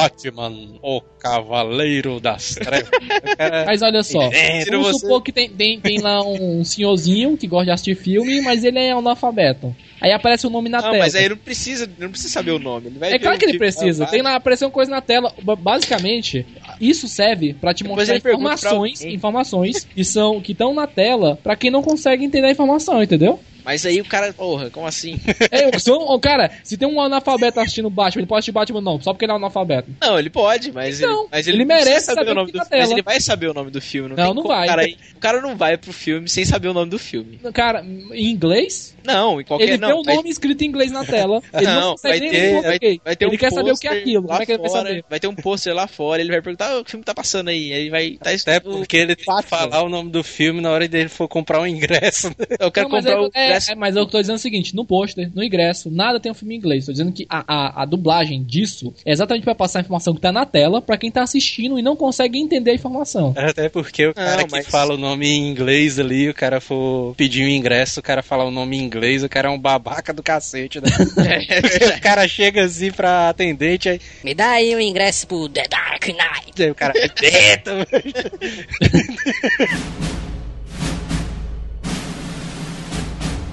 Batman, o Cavaleiro das Trevas. Cara- *laughs* Mas olha só, É, vamos você. supor que tem, tem, tem lá um senhorzinho que gosta de assistir filme, mas ele é analfabeto. Aí aparece o nome na Não, tela. mas aí não precisa, não precisa saber o nome. Ele vai É claro que ele filme, precisa. Tem lá, apareceu uma coisa na tela. Ba- Basicamente, isso serve pra te Depois mostrar pra informações, informações que são que estão na tela pra quem não consegue entender a informação, entendeu? Mas aí o cara, porra, como assim? *laughs* É, se um- cara, se tem um analfabeto assistindo Batman, ele pode assistir Batman não, só porque ele é analfabeto. Não, ele pode, mas Então, ele, mas ele, ele merece saber saber o o nome do tá na filme. Mas ele vai saber o nome do filme. Não, Não, tem não como, vai. Cara, o cara não vai pro filme sem saber o nome do filme. Cara, em inglês, Não, em qualquer ele não. vê o vai- nome escrito em inglês na tela. Ele não, Não, consegue vai nem ter, o vai, vai ter Ele um quer saber o que é aquilo. lá Como é que ele vai fora, saber? Vai ter um pôster lá fora, ele vai perguntar "Ah, o que filme tá passando aí. Aí vai. Tá Até porque ele tem que falar o nome do filme na hora dele for comprar um ingresso. Eu quero Não, comprar é, o é- ingresso. é, mas eu tô dizendo o seguinte, no pôster, no ingresso, nada tem um filme em inglês. Tô dizendo que a, a, a dublagem disso é exatamente pra passar a informação que tá na tela pra quem tá assistindo e não consegue entender a informação. Até porque o cara Não, que mas- fala o nome em inglês ali, o cara for pedir um ingresso, o cara fala o nome em inglês, o cara é um babaca do cacete, né? É *laughs* *laughs* o cara chega assim pra atendente, aí, Me dá aí um ingresso pro The Dark Knight. aí o cara dentro. *laughs*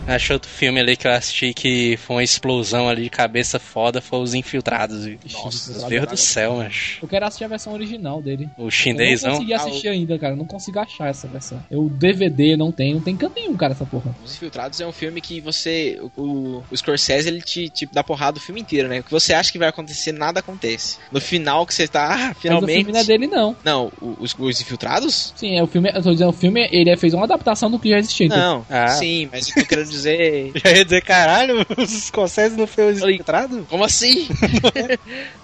Acho outro filme ali que eu assisti que foi uma explosão ali de cabeça foda, foi Os Infiltrados. Nossa, Deus do céu, mas Eu quero assistir a versão original dele. o Eu chinês não não. consegui assistir ainda, cara. Eu não consigo achar essa versão. Eu DVD não tem, não tem canto nenhum, cara, essa porra. Os Infiltrados é um filme que você. O, o, Scorsese ele te, te dá porrada o filme inteiro, né? O que você acha que vai acontecer, nada acontece. No final que você tá. Ah, *laughs* Mas o finalmente. filme não é dele, não. Não, o- os, os Infiltrados? Sim, é o filme. Eu tô dizendo, o filme ele é- fez uma adaptação do que já existia. então- Não, Ah. sim, mas eu tô querendo dizer. *laughs* Já ia dizer, caralho, os Scorsese não foi Falei, infiltrados? Como assim? *laughs*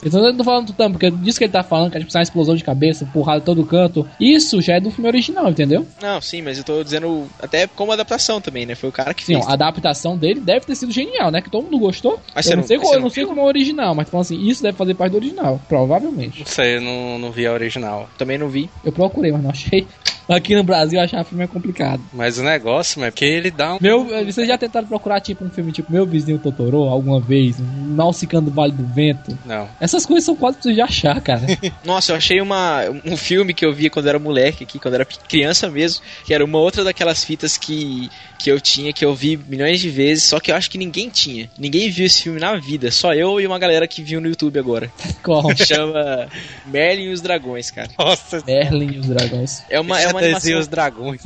Então eu não tô falando tanto, porque disso que ele tá falando, que é tipo uma explosão de cabeça, porrada em todo canto. Isso já é do filme original, entendeu? Não, sim, mas eu tô dizendo até como adaptação também, né? Foi o cara que Sim, fez. ó, a adaptação dele deve ter sido genial, né? Que todo mundo gostou. Mas eu não, não- sei, qual- eu não não sei como é o original, mas falando assim, isso deve fazer parte do original, provavelmente. Não sei, eu não, não vi a original. Também não vi. Eu procurei, mas não achei. *laughs* Aqui no Brasil achar filme é complicado. Mas o negócio, é porque ele dá um. Meu, vocês já tentaram procurar tipo um filme tipo Meu Vizinho Totoro alguma vez? Nausicaa do Vale do Vento? Não. Essas coisas são quase possíveis de achar, cara. *laughs* Nossa, eu achei uma, um filme que eu via quando era moleque aqui, quando era criança mesmo, que era uma outra daquelas fitas que, que eu tinha, que eu vi milhões de vezes, só que eu acho que ninguém tinha. Ninguém viu esse filme na vida, só eu e uma galera que viu no YouTube agora. *laughs* Qual? *laughs* Chama Merlin e os Dragões, cara. Nossa, Merlin e os Dragões. É uma, é uma animação os dragões.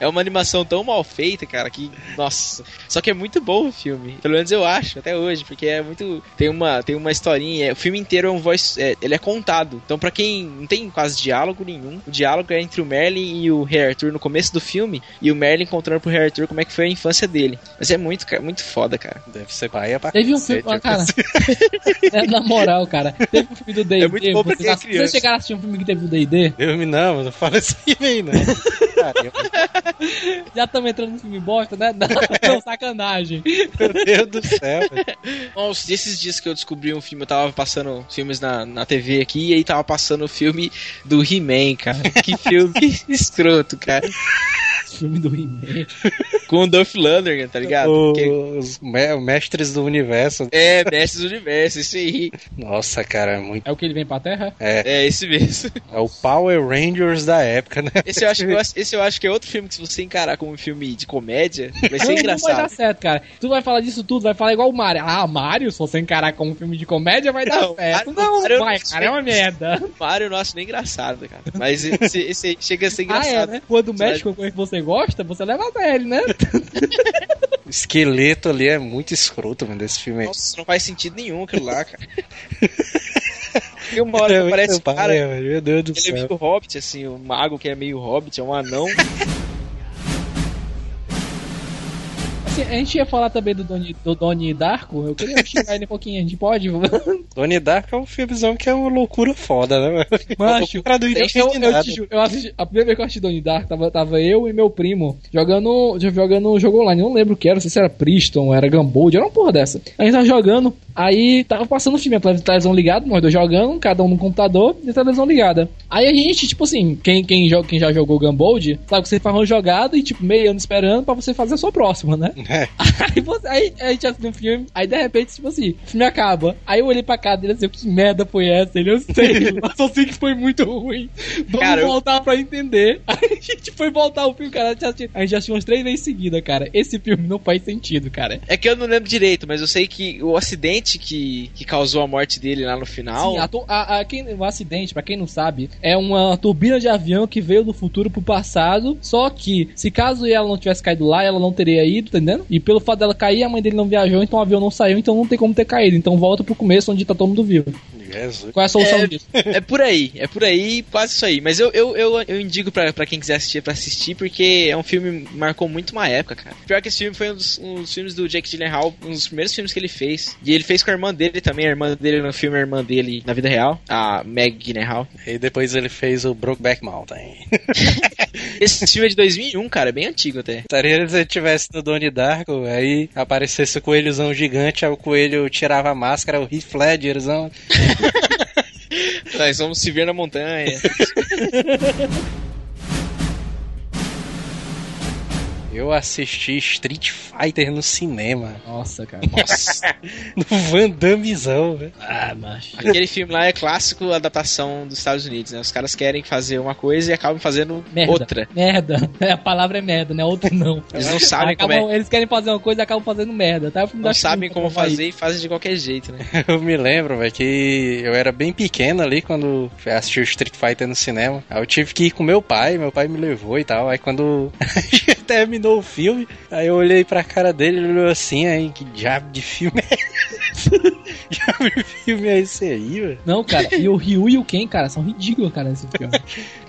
É uma animação tão mal feita, cara, que. Nossa. Só que é muito bom o filme. Pelo menos eu acho, até hoje, porque é muito. Tem uma, tem uma historinha. O filme inteiro é um voice. é, ele é contado. Então, pra quem não tem quase diálogo nenhum, o diálogo é entre o Merlin e o Rei Arthur no começo do filme. E o Merlin contando pro Rei Arthur como é que foi a infância dele. Mas é muito, muito foda, cara. Deve ser paia pra Teve um filme, ah, cara. *laughs* É, na moral, cara. Teve um filme do D&D. É muito bom pra vocês, quem é criança. vocês chegaram a assistir um filme que teve o D&D? Deus me não, não fala isso aí, não. *laughs* Já estamos entrando no filme bosta, né? Não, *laughs* não, sacanagem. Meu Deus do céu. Nossa, desses dias que eu descobri um filme, eu tava passando filmes na, na TV aqui, e aí tava passando o filme do He-Man, cara. Que filme *laughs* escroto, cara. Filme do He-Man. *laughs* Com o Dolph Lundgren, tá ligado? Porque- Os me- mestres do universo. É, Mestres do Universo, isso aí. Nossa, cara, é muito. É o que ele vem pra Terra? É, É, esse mesmo. é o Power Rangers da época, né? Esse eu, acho que, eu esse eu acho que é outro filme que se você encarar como um filme de comédia, vai ser Não, Não vai dar engraçado. certo, cara. Tu vai falar disso tudo, vai falar igual o Mario. Ah, Mario, se você encarar como um filme de comédia, vai dar Não, certo. Mario- Não, Mario- vai, cara, é uma merda. Mario, nossa, nem engraçado, cara. Mas esse, esse chega a ser Ah, engraçado. é, né? Quando mexe com coisa que você gosta, você leva a sério, né? O *laughs* esqueleto ali é muito escroto, mano, desse filme aí. Nossa, não faz sentido nenhum aquilo lá, cara. *laughs* E uma hora É aparece o cara, Meu Deus do ele é céu. meio hobbit, assim, o mago que é meio hobbit, é um anão. Assim, a gente ia falar também do Doni, do Doni Darko. Eu queria xingar ele um pouquinho, a gente pode? *laughs* Donnie Darko é um filmezão que é uma loucura foda, né? *laughs* Macho, cara do eu, eu, eu te juro, eu assisti, a primeira vez que eu assisti Donnie Darko, tava, tava eu e meu primo jogando, jogando um jogo online. Eu não lembro o que era, não sei se era Priston, era Gambold, era uma porra dessa. A gente tava jogando, aí tava passando o filme, a tele- televisão ligada, nós dois jogando, cada um no computador e a televisão ligada. Aí a gente, tipo assim, quem, quem, joga, quem já jogou Gambold, sabe que você faz uma jogada e, tipo, meio ano esperando pra você fazer a sua próxima, né? *laughs* É. Aí, você, aí a gente assiste um filme, aí de repente, tipo assim, o filme acaba. Aí eu olhei pra cara dele assim, que merda foi essa? Ele, eu sei, *laughs* eu só sei que foi muito ruim. Vamos Cara, eu- voltar pra entender. *laughs* Aí a gente foi voltar o filme, cara. A gente, assistiu, a gente assistiu umas três vezes seguida, cara. Esse filme não faz sentido, cara. É que eu não lembro direito, mas eu sei que o acidente que, que causou a morte dele lá no final. Sim, a, a, a- quem, o acidente, pra quem não sabe, é uma turbina de avião que veio do futuro pro passado. Só que, se caso ela não tivesse caído lá, ela não teria ido, tá entendendo? E pelo fato dela cair, a mãe dele não viajou, então o avião não saiu, então não tem como ter caído. Então volta pro começo, onde tá todo mundo vivo. Jesus. Qual é a solução É, disso? É por aí, é por aí, quase isso aí. Mas eu, eu, eu, eu indico pra, pra quem quiser assistir, pra assistir, porque é um filme que marcou muito uma época, cara. Pior que esse filme foi um dos, um dos filmes do Jake Gyllenhaal, um dos primeiros filmes que ele fez. E ele fez com a irmã dele também, a irmã dele no filme, a irmã dele na vida real, a Meg Gyllenhaal. E depois ele fez o Brokeback Mountain. *laughs* Esse filme é de 2001, cara, é bem antigo até. Estaria se ele tivesse no Donnie Darko, aí aparecesse o coelhozão gigante, aí o coelho tirava a máscara, o Heath Ledgerzão. *laughs* Nós vamos se ver na montanha. *laughs* Eu assisti Street Fighter no cinema. Nossa, cara. Nossa. *laughs* No Van Dammezão, velho. Ah, macho. Aquele filme lá é clássico adaptação dos Estados Unidos, né? Os caras querem fazer uma coisa e acabam fazendo Merda. outra. Merda. É, *laughs* a palavra é merda, né? Outra não. Eles não sabem como Acabam- é. Eles querem fazer uma coisa e acabam fazendo merda, tá? Não sabem como fazer e fazem de qualquer jeito, né? *laughs* Eu me lembro, velho, que eu era bem pequeno ali quando fui assistir o Street Fighter no cinema. Aí eu tive que ir com meu pai, meu pai me levou e tal. Aí quando terminou o filme, aí eu olhei pra cara dele, ele olhou assim, aí, que diabo de filme é esse? *laughs* diabo de filme é esse aí, velho? Não, cara, e o Ryu e o Ken, cara, são ridículos, cara, nesse filme.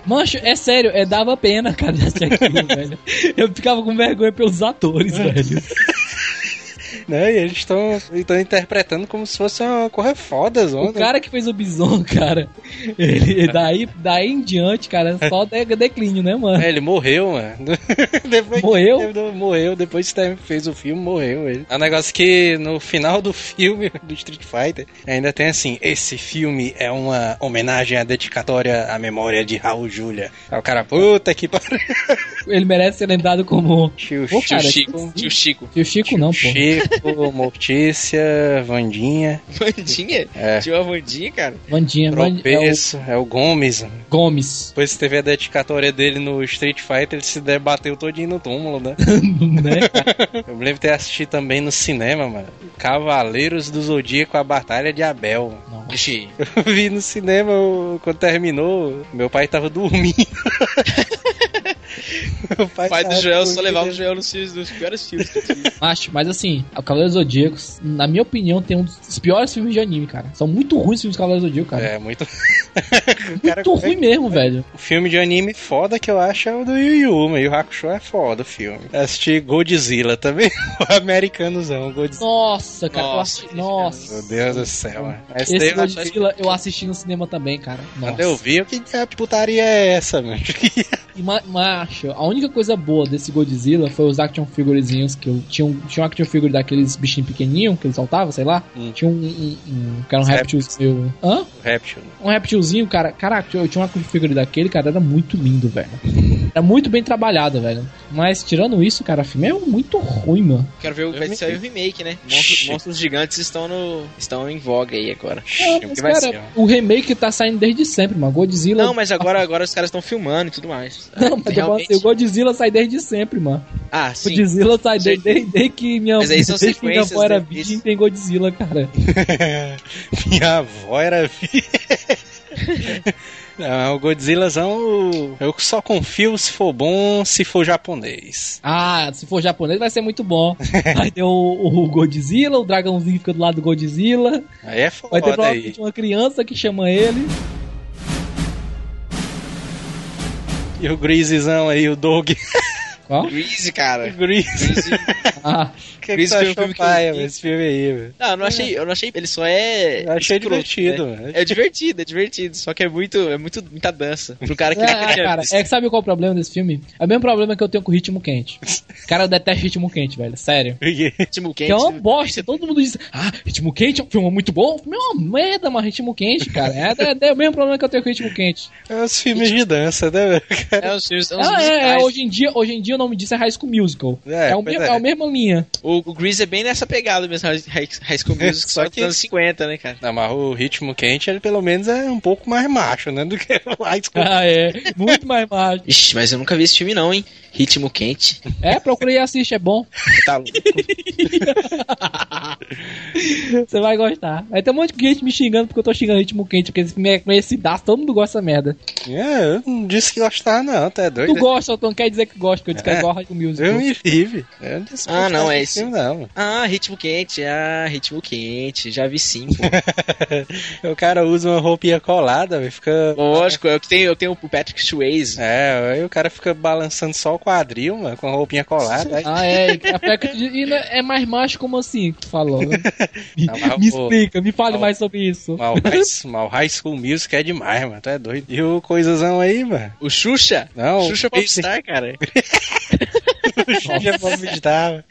Mancho, é sério, é, dava pena, cara, assistir aquilo, *laughs* velho. Eu ficava com vergonha pelos atores, velho. *laughs* né? E eles estão interpretando como se fosse uma corra foda, O zona. cara que fez o Bison, *laughs* cara, ele, *laughs* daí, daí em diante, cara, só de, declínio, né, mano? É, ele morreu, mano. *laughs* depois Morreu? Que, morreu, depois que fez o filme, morreu ele. É um negócio que no final do filme do Street Fighter ainda tem assim: esse filme é uma homenagem à dedicatória à memória de Raul Julia. Aí o cara, puta que pariu. Ele merece ser lembrado como. Tio Pô, Tio cara, Chico, tio Chico. Tio Chico não, pô. Chico, Mortícia, Vandinha, Vandinha? É. Tinha uma Vandinha, cara. Vandinha, Vandinha é Tropeço, é o Gomes. o Gomes, Depois teve a dedicatória dele no Street Fighter, ele se debateu todinho no túmulo, né? *laughs* né? Eu me lembro de ter assistido também no cinema, mano. Cavaleiros do Zodíaco, a Batalha de Abel. Não. *laughs* Eu vi no cinema eu- quando terminou, meu pai tava dormindo. *laughs* meu *laughs* o pai do tava Joel só levava o Joel nos, filmes, nos piores filmes que eu tive. Macho, mas assim, o Cavaleiro do Zodíaco, na minha opinião, tem um dos piores filmes de anime, cara. São muito ruins os filmes do Cavaleiro do Zodíaco, cara. É, muito. *laughs* O cara- Muito ruim mesmo, velho. O filme de anime foda que eu acho é o do Yu Yu, mas Yu Hakusho é foda o filme. Eu assisti Godzilla também, *laughs* o americanozão, Godzilla. Nossa, cara. eu Nossa, assisti- Nossa. Meu Deus do céu, mano. Esse que- Godzilla eu assisti no cinema também, cara. Quando Nossa. eu vi, eu que diabo de putaria é essa, mano? E, ma- macho, a única coisa boa desse Godzilla foi os action figurezinhos que eu tinha um, tinha um action figure daqueles bichinhos pequenininhos que ele soltava, sei lá. Hum. Tinha um, um, um que era um Os reptilzinho. Hã? O Reptil. Um reptilzinho, cara. Caraca, eu tinha um action figure daquele, cara, era muito lindo, velho. *laughs* Era muito bem trabalhado, velho. Mas tirando isso, cara, o filme é muito ruim, mano. Quero ver o vai sair o remake, né? Monstros, monstros gigantes estão, no, estão em voga aí agora. Que mas, cara, ser, o remake tá saindo desde sempre, mano. Godzilla. Não, mas agora, agora os caras estão filmando e tudo mais. *laughs* Não, mas falo Realmente. assim, o Godzilla sai desde sempre, mano. Ah, O sim. Godzilla sai desde, desde, desde que minha, Mas aí são desde que minha avó era né? virgem tem Godzilla, cara. *laughs* Minha avó era vi- *laughs* Não, o Godzillazão eu só confio se for bom, se for japonês. Ah, se for japonês vai ser muito bom. *laughs* Vai ter o, o Godzilla, o dragãozinho fica do lado do Godzilla. Aí é Vai ter foda aí. provavelmente uma criança que chama ele. E o Greasezão aí, o Dog. *laughs* Qual? Greasy, cara. Grease. Greasy. *laughs* Ah, O que, que Grease você foi um filme que eu esse filme aí, velho? Não, eu não achei, eu não achei. Ele só é. Eu achei escroto, divertido, né? velho. É divertido, é divertido. Só que é muito, é muito muita dança. Pro cara que tinha cara, é que sabe qual é o problema desse filme? É o mesmo problema que eu tenho com ritmo quente. Cara, eu detesto ritmo quente, velho. Sério. ritmo quente. Que é uma bosta. Todo mundo diz, ah, ritmo quente é um filme muito bom. O filme é uma merda, mas ritmo quente, cara. É, é, é o mesmo problema que eu tenho com ritmo quente. É os filmes de dança, né, velho? É uns filmes, é uns Ah, é, é, hoje em dia, hoje em dia o nome disso é High School Musical. É, É, o mesmo, é. é. a mesma linha. O, o Grease é bem nessa pegada mesmo, High, High School Music, Só só que que- anos 50, né, cara? Não, mas o ritmo quente, ele pelo menos é um pouco mais macho, né? Do que o High School. *laughs* Ah, é. Muito mais mágico. Ixi, mas eu nunca vi esse filme não, hein? Ritmo quente. É, procura e assiste, é bom. Tá louco. *laughs* Você vai gostar. Aí tem um monte de gente me xingando porque eu tô xingando ritmo quente, porque esse filme é conhecidaço, todo mundo gosta dessa merda. É, eu não disse que gostava, não, tá doido? Tu gosta, então quer dizer que gosta, porque eu disse que é É. igual High School Musical. Eu me vive. Eu não Ah, não, é filme, não. Ah, ritmo quente, ah, ritmo quente. Já vi sim, pô. *laughs* O cara usa uma roupinha colada, velho, fica... Lógico, eu tenho, eu tenho o Patrick Swayze. É, aí o cara fica balançando só o quadril, mano, com a roupinha colada. *laughs* Ah, é. e a Peca de- e não- é mais macho como assim que tu falou? Me, *laughs* Não, mas me o- explica, me fale o- mais sobre isso. Mal high, mal high School Music é demais, mano. Tu é doido. E o coisazão aí, mano? O Xuxa? Não, Xuxa Popstar, cara. *laughs* Pode visitar.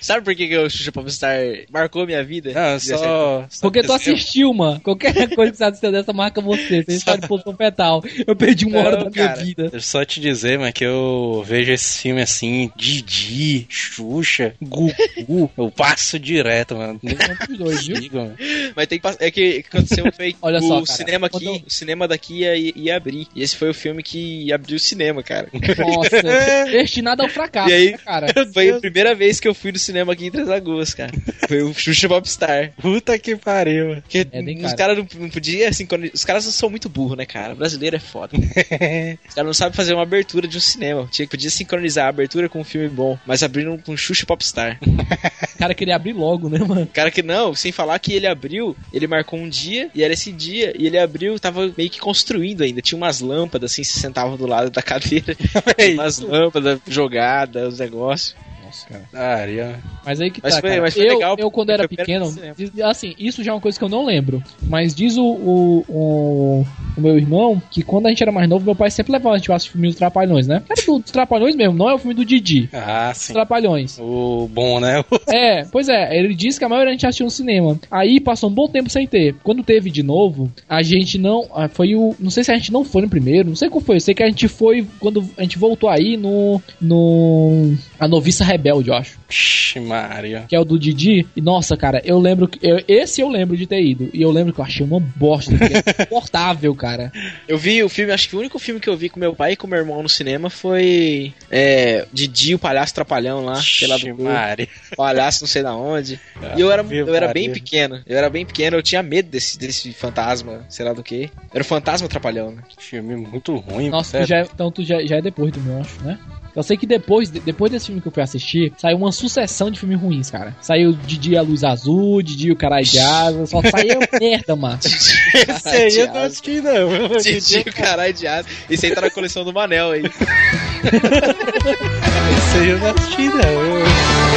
Sabe por que, que o Xuxa Popstar marcou minha vida? Não, só. só Porque tu assistiu, mano. Qualquer *laughs* coisa que você assistiu dessa marca você. Você está de posição fetal. Eu perdi uma Não, hora da minha cara. vida. Deixa eu só te dizer, mano, que eu vejo esse filme assim, Didi, Xuxa, Gugu, *laughs* eu passo direto, mano. Nem dois, viu? mano. Mas tem que passar. É que o aconteceu foi Olha o só, cara, cinema aqui, eu- o cinema daqui ia, ia abrir. E esse foi o filme que abriu o cinema, cara. Nossa, destinado ao fracasso, E aí- né, cara? *laughs* Foi a primeira vez que eu fui no cinema aqui em Três Lagoas, cara. Foi o Xuxa Popstar. Puta que pariu, mano. Porque É, bem os cara. caras não, não podiam sincronizar. Os caras são muito burros, né, cara? O brasileiro é foda. *laughs* Os caras não sabem fazer uma abertura de um cinema. Tinha, podia sincronizar a abertura com um filme bom, mas abriram com Xuxa Popstar. O cara queria abrir logo, né, mano? Cara que não, sem falar que ele abriu, ele marcou um dia, e era esse dia, e ele abriu, tava meio que construindo ainda. Tinha umas lâmpadas assim, se sentavam do lado da cadeira. *laughs* Tinha umas lâmpadas jogadas, os negócios. Nossa, cara. Daria. Mas aí que Mas tá, foi- cara. eu, legal, eu quando era pequeno, assim, isso já é uma coisa que eu não lembro. Mas diz o, o, o, o meu irmão que quando a gente era mais novo, meu pai sempre levava a gente pra assistir filme dos Trapalhões, né? Era do- dos Trapalhões mesmo, não é o filme do Didi. Ah, Dos sim. Trapalhões. O bom, né? *laughs* É, pois é, ele disse que a maioria a gente assistiu no cinema. Aí passou um bom tempo sem ter. Quando teve de novo, a gente não. ah, Foi o. Não sei se a gente não foi no primeiro, não sei qual foi. Eu sei que a gente foi quando a gente voltou aí no. No. A Noviça Rebelde, eu acho. Ixi, Maria. Que é o do Didi. E nossa, cara, eu lembro que. eu- esse eu lembro de ter ido. E eu lembro que eu achei uma bosta. Que é insuportável, *laughs* cara. Eu vi o filme, acho que o único filme que eu vi com meu pai e com meu irmão no cinema foi é, Didi, o Palhaço Trapalhão lá, Ixi, do cu, Maria. palhaço não sei da onde. E eu era, eu era bem pequeno, eu era bem pequeno, eu tinha medo desse, desse fantasma, sei lá do que. Era o fantasma Trapalhão, né? Filme muito ruim. Nossa, já, é- então tu já, já é depois do meu, eu acho, né? Eu sei que depois, de- depois desse filme que eu fui assistir, saiu uma sucessão de filmes ruins, cara. Saiu Didi a Luz Azul, Didi o Caralho de Asa, só saiu *laughs* merda, mano. Esse aí eu não assisti, não. Didi, o caralho de asa. Esse aí tá na coleção do Manel aí. *laughs* Esse aí eu não assisti, não.